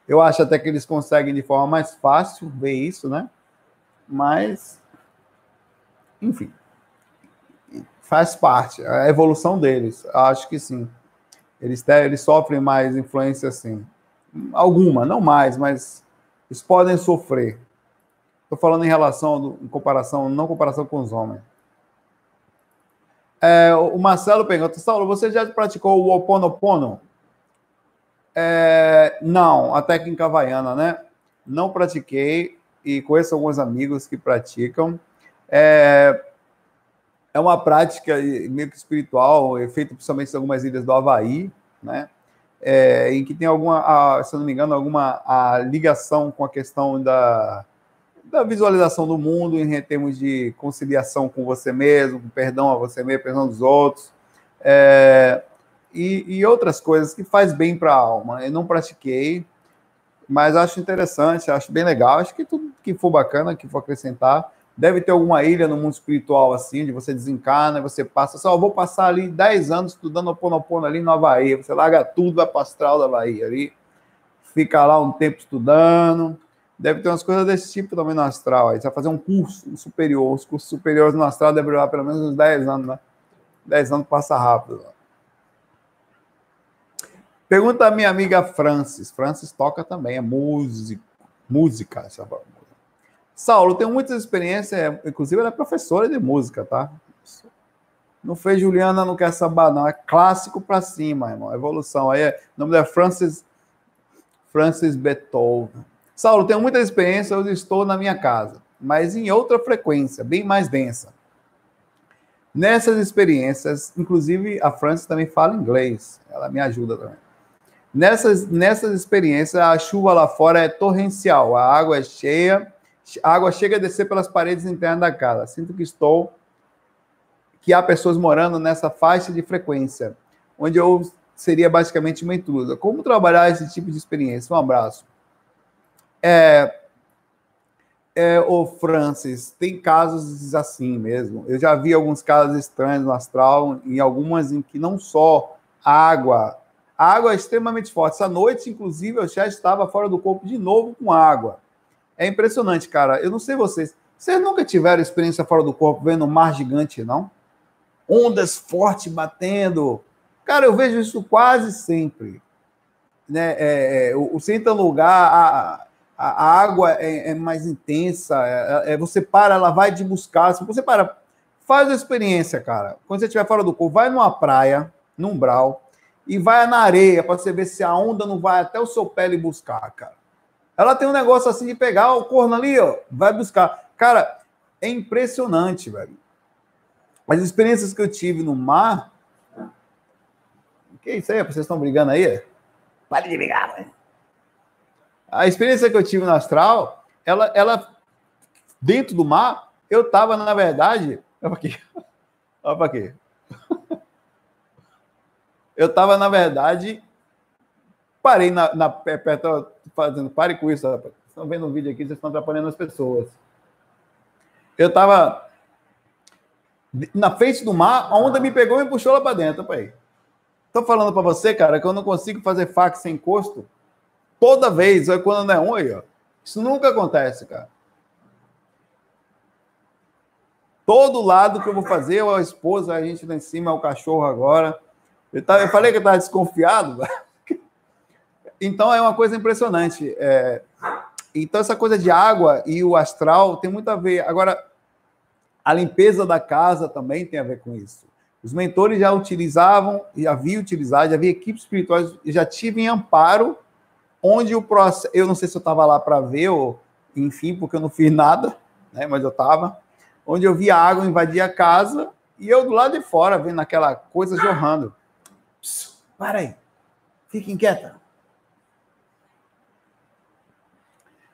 Eu acho até que eles conseguem de forma mais fácil ver isso, né? Mas, enfim, faz parte, é a evolução deles. Acho que sim. Eles, eles sofrem mais influência assim. Alguma, não mais, mas eles podem sofrer. Estou falando em relação, em comparação, não comparação com os homens. É, o Marcelo pergunta, Saulo, você já praticou o Oponopono? É, não, a técnica havaiana, né? Não pratiquei e conheço alguns amigos que praticam. É, é uma prática meio que espiritual, é feita principalmente em algumas ilhas do Havaí, né? É, em que tem alguma, a, se não me engano, alguma ligação com a questão da, da visualização do mundo em termos de conciliação com você mesmo, com perdão a você mesmo, perdão dos outros, é, e, e, outras coisas que faz bem para a alma. Eu não pratiquei, mas acho interessante, acho bem legal. Acho que tudo que for bacana, que for acrescentar, Deve ter alguma ilha no mundo espiritual assim, de você desencarna, você passa, só vou passar ali 10 anos estudando o Ponopono ali no Havaí. Você larga tudo, vai para o astral da Bahia ali, fica lá um tempo estudando. Deve ter umas coisas desse tipo também no astral. Aí você vai fazer um curso superior. Os cursos superiores no astral devem durar pelo menos uns 10 anos, né? 10 anos passa rápido. Pergunta a minha amiga Francis. Francis toca também, é músico, música, essa Saulo, tenho muitas experiências, inclusive ela é professora de música, tá? Não fez Juliana, não quer sambar, não. É clássico para cima, irmão. Evolução. Aí é, o nome dela é Francis, Francis Beethoven. Saulo, tenho muita experiência, eu estou na minha casa, mas em outra frequência, bem mais densa. Nessas experiências, inclusive a Francis também fala inglês, ela me ajuda também. Nessas, nessas experiências, a chuva lá fora é torrencial, a água é cheia a água chega a descer pelas paredes internas da casa. Sinto que estou, que há pessoas morando nessa faixa de frequência, onde eu seria basicamente uma intrusa. Como trabalhar esse tipo de experiência? Um abraço. É, é, o Francis, tem casos assim mesmo. Eu já vi alguns casos estranhos no astral, em algumas em que não só água, água é extremamente forte. Essa noite, inclusive, eu já estava fora do corpo de novo com água. É impressionante, cara. Eu não sei vocês. Vocês nunca tiveram experiência fora do corpo vendo um mar gigante, não? Ondas fortes batendo. Cara, eu vejo isso quase sempre. Né? É, é, o, o lugar, a, a, água é, é, mais intensa. É, é, é, você para, ela vai te buscar. Se você para, faz a experiência, cara. Quando você estiver fora do corpo, vai numa praia, num brau, e vai na areia para você ver se a onda não vai até o seu pé e buscar, cara. Ela tem um negócio assim de pegar o corno ali, ó, vai buscar. Cara, é impressionante, velho. As experiências que eu tive no mar. Que isso aí? Vocês estão brigando aí? Pare de brigar, velho. A experiência que eu tive no astral, ela, ela dentro do mar, eu estava, na verdade. Olha aqui. Olha aqui. Eu estava, na verdade, parei na, na perto, fazendo, pare com isso, rapaz. Estão vendo um vídeo aqui, vocês estão atrapalhando as pessoas. Eu estava na frente do mar, a onda me pegou e me puxou lá para dentro, pai. Tô falando para você, cara, que eu não consigo fazer fax sem encosto toda vez, é quando não é um aí, ó. Isso nunca acontece, cara. Todo lado que eu vou fazer, a esposa, a gente lá em cima, o cachorro agora. Eu, tava, eu falei que eu estava desconfiado. Então é uma coisa impressionante. É, então, essa coisa de água e o astral tem muito a ver. Agora, a limpeza da casa também tem a ver com isso. Os mentores já utilizavam, já havia utilizado, já havia equipes espirituais, já tive em amparo, onde o processo. Eu não sei se eu estava lá para ver, ou enfim, porque eu não fiz nada, né, mas eu estava. Onde eu via a água invadir a casa e eu do lado de fora, vendo aquela coisa jorrando. Psst, para aí, fique inquieta.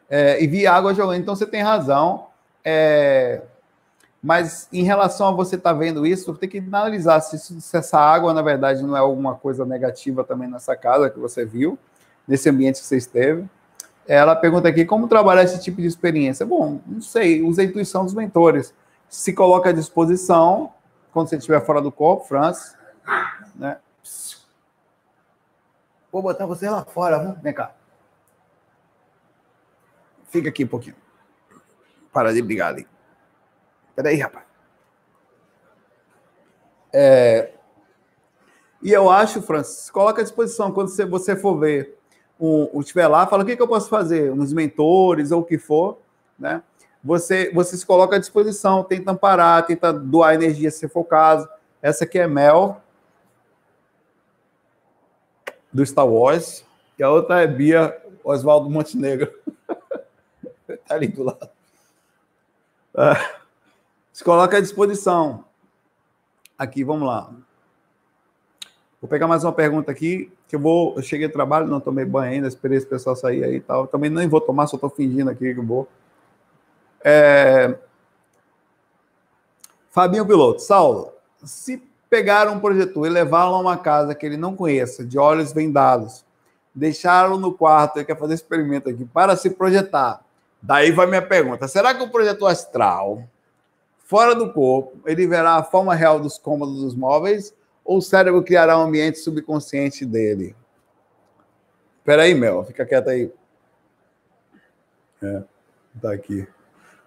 é, e vi água jogando. Então você tem razão. É, mas em relação a você estar tá vendo isso, tem que analisar se, se, essa água, na verdade, não é alguma coisa negativa também nessa casa que você viu, nesse ambiente que você esteve. Ela pergunta aqui como trabalhar esse tipo de experiência. Bom, não sei, usa a intuição dos mentores. Se coloca à disposição quando você estiver fora do corpo, Francis, né? Vou botar você lá fora, vamos? Vem cá. Fica aqui um pouquinho. Para de brigar ali. Peraí, rapaz. É... E eu acho, Francis, coloca à disposição quando você for ver um, estiver lá, fala o que, que eu posso fazer, uns mentores ou o que for, né? Você, você se coloca à disposição, tenta amparar, tenta doar energia se for o caso. Essa aqui é Mel, do Star Wars, e a outra é Bia Oswaldo Montenegro. Está ali do lado. Ah, se coloca à disposição. Aqui, vamos lá. Vou pegar mais uma pergunta aqui, que eu vou. Eu cheguei ao trabalho, não tomei banho ainda, esperei esse pessoal sair aí e tal. Também nem vou tomar, só estou fingindo aqui que vou. É... Fabinho Piloto, Saulo, se pegar um projetor e levá-lo a uma casa que ele não conheça, de olhos vendados, deixá-lo no quarto, ele quer fazer experimento aqui, para se projetar, Daí vai minha pergunta: será que o projeto astral, fora do corpo, ele verá a forma real dos cômodos dos móveis ou o cérebro criará um ambiente subconsciente dele? Espera aí, Mel, fica quieto aí. É, tá aqui.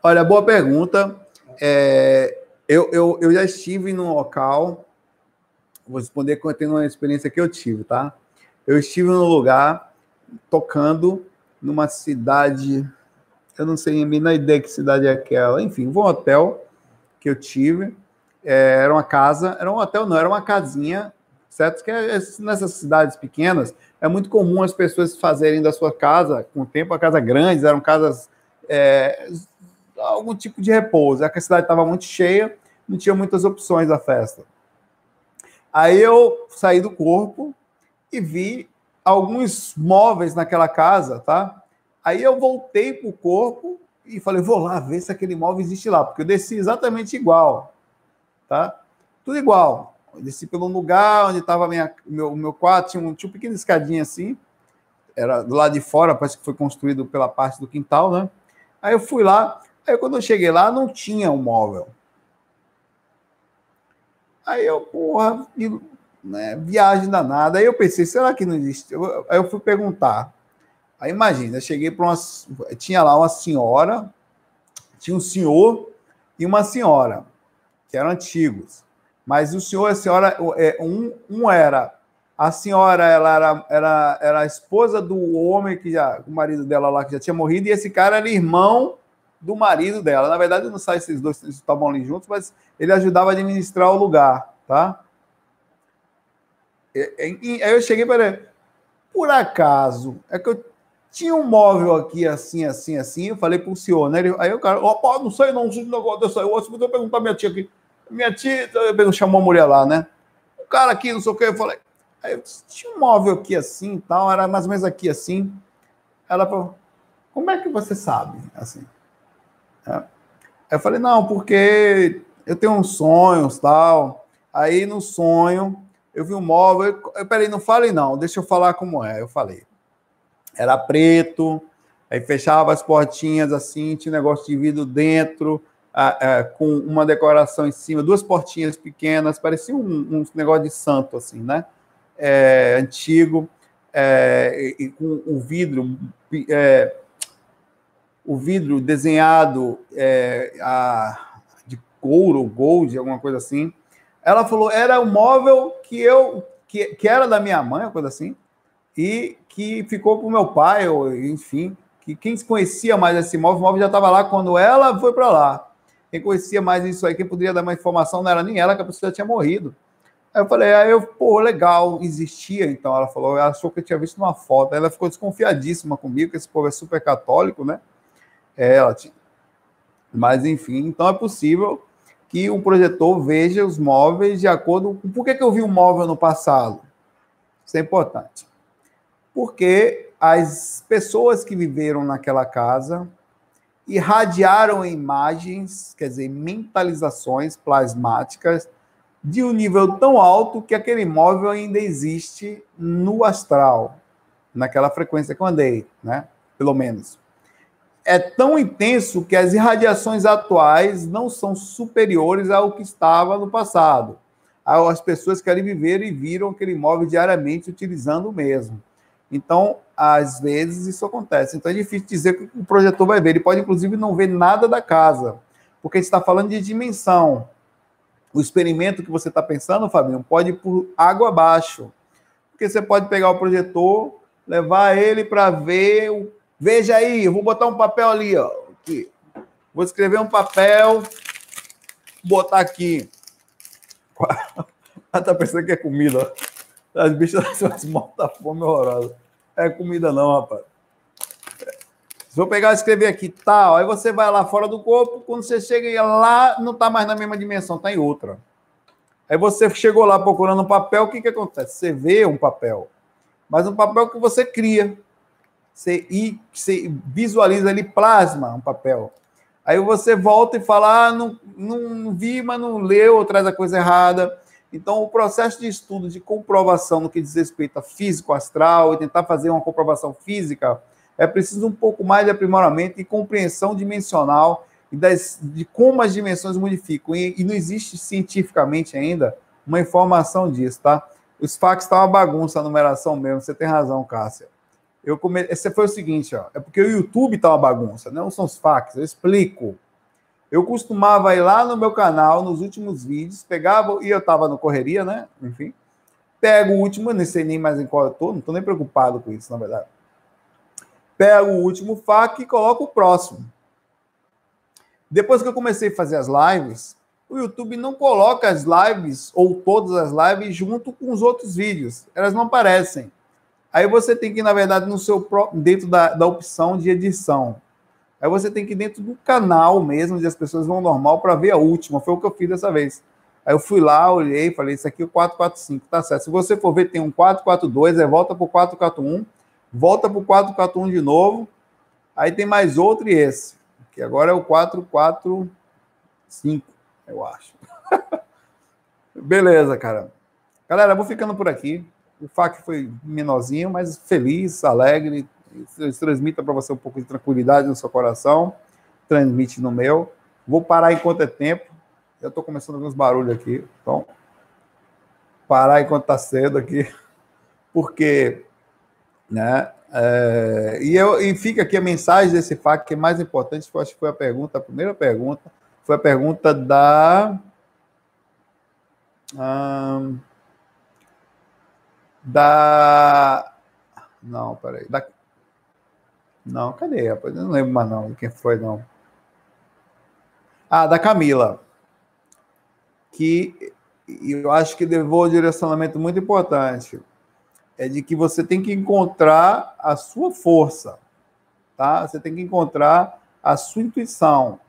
Olha, boa pergunta. É, eu, eu, eu já estive num local, vou responder tendo uma experiência que eu tive, tá? Eu estive num lugar tocando numa cidade eu não sei nem na ideia que cidade é aquela. Enfim, um hotel que eu tive. É, era uma casa, era um hotel, não, era uma casinha, certo? Que é, nessas cidades pequenas é muito comum as pessoas fazerem da sua casa, com o tempo, a casa grandes, eram casas. É, algum tipo de repouso. É a cidade estava muito cheia, não tinha muitas opções da festa. Aí eu saí do corpo e vi alguns móveis naquela casa, tá? Aí eu voltei para o corpo e falei, vou lá ver se aquele imóvel existe lá, porque eu desci exatamente igual, tá? Tudo igual. Eu desci pelo lugar onde estava meu, meu quarto, tinha um, tinha uma pequena escadinha assim, era do lado de fora, parece que foi construído pela parte do quintal, né? Aí eu fui lá, aí quando eu cheguei lá, não tinha um móvel. Aí eu, porra, né, viagem danada. Aí eu pensei, será que não existe? Aí eu fui perguntar. Aí imagina, eu cheguei para uma. Tinha lá uma senhora, tinha um senhor e uma senhora, que eram antigos. Mas o senhor e a senhora, é, um, um era. A senhora ela era, era, era a esposa do homem que já. O marido dela lá que já tinha morrido, e esse cara era irmão do marido dela. Na verdade, não sei se esses dois estavam ali juntos, mas ele ajudava a administrar o lugar, tá? Aí eu cheguei para por acaso, é que eu tinha um móvel aqui assim, assim, assim. Eu falei pro senhor, né? Ele, aí o cara, opa, não sei não, não negócio desse aí. Eu vou perguntar minha tia aqui. Minha tia, eu chamou a mulher lá, né? O cara aqui, não sei o que, eu falei. Aí eu disse, tinha um móvel aqui assim tal, era mais ou menos aqui assim. Ela falou, como é que você sabe? Assim. É. Eu falei, não, porque eu tenho uns sonhos tal. Aí no sonho eu vi um móvel. Eu, peraí, não falei não, deixa eu falar como é. Eu falei. Era preto, aí fechava as portinhas assim, tinha um negócio de vidro dentro, com uma decoração em cima, duas portinhas pequenas, parecia um, um negócio de santo, assim, né? É, antigo, é, e, com o vidro, é, o vidro desenhado é, a, de couro, gold, alguma coisa assim. Ela falou, era o móvel que eu, que, que era da minha mãe, uma coisa assim, e que ficou para o meu pai, ou, enfim, que quem conhecia mais esse móvel, o móvel já estava lá quando ela foi para lá. Quem conhecia mais isso aí, quem poderia dar mais informação não era nem ela, que a pessoa tinha morrido. Aí eu falei, aí eu, pô, legal, existia então. Ela falou, ela achou que eu tinha visto uma foto. Aí ela ficou desconfiadíssima comigo, que esse povo é super católico, né? É, ela tinha. Mas, enfim, então é possível que um projetor veja os móveis de acordo com. Por que, que eu vi um móvel no passado? Isso é importante porque as pessoas que viveram naquela casa irradiaram imagens, quer dizer, mentalizações plasmáticas de um nível tão alto que aquele imóvel ainda existe no astral, naquela frequência que eu andei, né? Pelo menos. É tão intenso que as irradiações atuais não são superiores ao que estava no passado. As pessoas que ali viveram e viram aquele imóvel diariamente utilizando o mesmo. Então, às vezes, isso acontece. Então, é difícil dizer que o projetor vai ver. Ele pode, inclusive, não ver nada da casa, porque está falando de dimensão. O experimento que você está pensando, Fabinho, pode ir por água abaixo. Porque você pode pegar o projetor, levar ele para ver. Veja aí, vou botar um papel ali, ó. Aqui. Vou escrever um papel, botar aqui. Ela tá pensando que é comida, ó. As bichas as morta-fome horrorosa. É comida não, rapaz. Se eu pegar e escrever aqui, tal, aí você vai lá fora do corpo, quando você chega lá, não está mais na mesma dimensão, está em outra. Aí você chegou lá procurando um papel, o que, que acontece? Você vê um papel, mas um papel que você cria. Você, você visualiza ali, plasma um papel. Aí você volta e fala, ah, não, não vi, mas não leu, ou traz a coisa errada. Então, o processo de estudo de comprovação no que diz respeito a físico astral e tentar fazer uma comprovação física é preciso um pouco mais de aprimoramento e compreensão dimensional e das, de como as dimensões modificam. E, e, não existe cientificamente ainda uma informação disso, tá? Os fax tá uma bagunça a numeração mesmo, você tem razão, Cássia. Eu come... Esse foi o seguinte, ó, é porque o YouTube está uma bagunça, não são os fax, eu explico. Eu costumava ir lá no meu canal, nos últimos vídeos, pegava, e eu estava no correria, né? Enfim. Pego o último, não sei nem mais em qual eu estou, não estou nem preocupado com isso, na verdade. Pego o último FAQ e coloco o próximo. Depois que eu comecei a fazer as lives, o YouTube não coloca as lives, ou todas as lives, junto com os outros vídeos. Elas não aparecem. Aí você tem que, na verdade, no seu dentro da, da opção de edição. Aí você tem que ir dentro do canal mesmo, onde as pessoas vão normal para ver a última. Foi o que eu fiz dessa vez. Aí eu fui lá, olhei, falei, isso aqui é o 445, tá certo. Se você for ver, tem um 442, aí volta para o 441, volta para o 441 de novo, aí tem mais outro e esse, que agora é o 445, eu acho. Beleza, cara. Galera, vou ficando por aqui. O FAQ foi menorzinho, mas feliz, alegre, transmita para você um pouco de tranquilidade no seu coração, transmite no meu. Vou parar enquanto é tempo. Já estou começando alguns barulhos aqui, então parar enquanto está cedo aqui, porque, né? É, e, eu, e fica aqui a mensagem desse fato que é mais importante, acho que foi a pergunta, a primeira pergunta, foi a pergunta da. Da. Não, peraí. Da não, cadê? Eu não lembro mais não quem foi, não. Ah, da Camila. Que eu acho que levou um direcionamento muito importante. É de que você tem que encontrar a sua força. tá? Você tem que encontrar a sua intuição.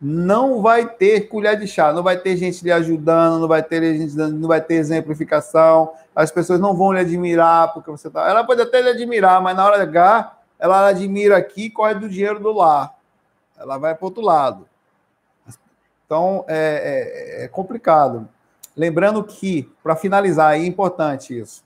Não vai ter colher de chá, não vai ter gente lhe ajudando, não vai ter gente, não vai ter exemplificação. As pessoas não vão lhe admirar porque você tá. Ela pode até lhe admirar, mas na hora H, ela admira aqui e corre do dinheiro do lar. Ela vai para outro lado. Então é, é, é complicado. Lembrando que, para finalizar, é importante isso.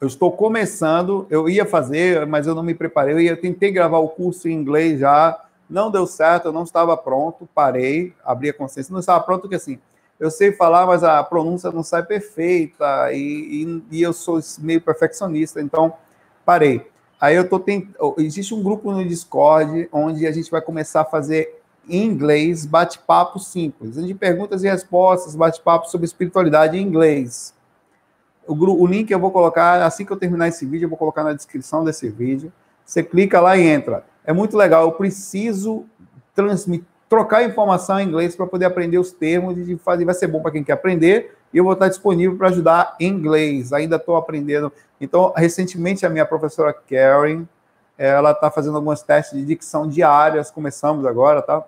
Eu estou começando, eu ia fazer, mas eu não me preparei. Eu, ia, tentei gravar o curso em inglês já, não deu certo, eu não estava pronto, parei, abri a consciência, não estava pronto, porque assim, eu sei falar, mas a pronúncia não sai perfeita, e, e, e eu sou meio perfeccionista, então parei. Aí eu tô tentando. Existe um grupo no Discord onde a gente vai começar a fazer em inglês bate-papo simples, de perguntas e respostas, bate-papo sobre espiritualidade em inglês. O, o link eu vou colocar, assim que eu terminar esse vídeo, eu vou colocar na descrição desse vídeo. Você clica lá e entra. É muito legal. Eu preciso transmitir, trocar informação em inglês para poder aprender os termos e fazer. Vai ser bom para quem quer aprender. E eu vou estar disponível para ajudar em inglês. Ainda estou aprendendo. Então, recentemente, a minha professora Karen, ela está fazendo alguns testes de dicção diárias. Começamos agora, tá?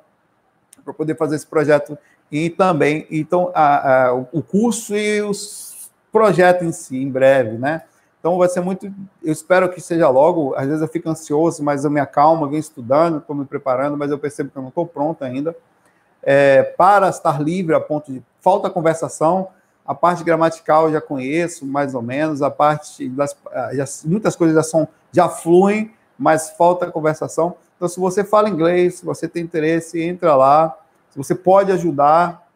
Para poder fazer esse projeto. E também, então, a, a, o curso e os projetos em si, em breve, né? Então vai ser muito. Eu espero que seja logo. Às vezes eu fico ansioso, mas eu me acalmo, venho estudando, estou me preparando, mas eu percebo que eu não estou pronto ainda. É, para estar livre a ponto de falta conversação. A parte gramatical eu já conheço, mais ou menos. A parte das. Já, muitas coisas já, são, já fluem, mas falta conversação. Então, se você fala inglês, se você tem interesse, entra lá. Se você pode ajudar,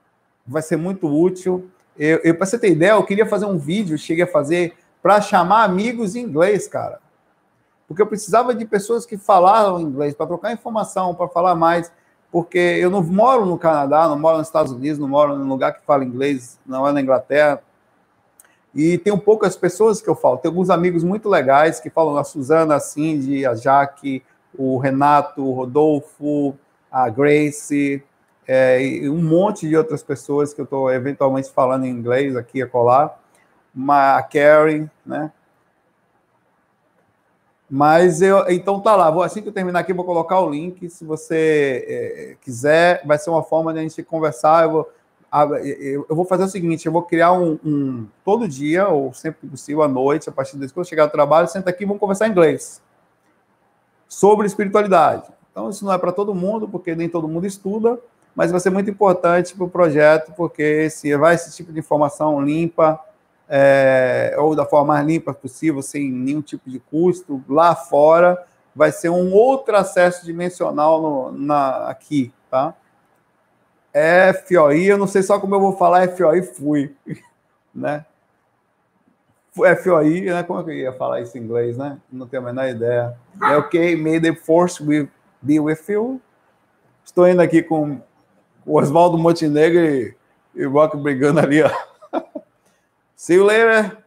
vai ser muito útil. Eu, eu para você ter ideia, eu queria fazer um vídeo, cheguei a fazer para chamar amigos em inglês, cara. Porque eu precisava de pessoas que falavam inglês, para trocar informação, para falar mais. Porque eu não moro no Canadá, não moro nos Estados Unidos, não moro num lugar que fala inglês, não é na Inglaterra. E tenho poucas pessoas que eu falo. Tenho alguns amigos muito legais que falam a Suzana, a Cindy, a Jaque, o Renato, o Rodolfo, a Grace, é, e um monte de outras pessoas que eu estou eventualmente falando em inglês aqui e acolá a Karen, né? Mas eu, então tá lá. Vou, assim que eu terminar aqui, vou colocar o link. Se você é, quiser, vai ser uma forma de a gente conversar. Eu vou, eu vou fazer o seguinte: eu vou criar um, um todo dia, ou sempre que possível, à noite, a partir desse, quando chegar do trabalho, senta aqui e vamos conversar em inglês sobre espiritualidade. Então, isso não é para todo mundo, porque nem todo mundo estuda, mas vai ser muito importante para o projeto, porque se vai esse tipo de informação limpa, é, ou da forma mais limpa possível, sem nenhum tipo de custo, lá fora, vai ser um outro acesso dimensional no, na, aqui, tá? FOI, eu não sei só como eu vou falar FOI fui, né? FOI, né? Como é que eu ia falar isso em inglês, né? Não tenho a menor ideia. É ok, may the force be with you. Estou indo aqui com o Oswaldo Montenegro e, e o Rock brigando ali, ó. See you later.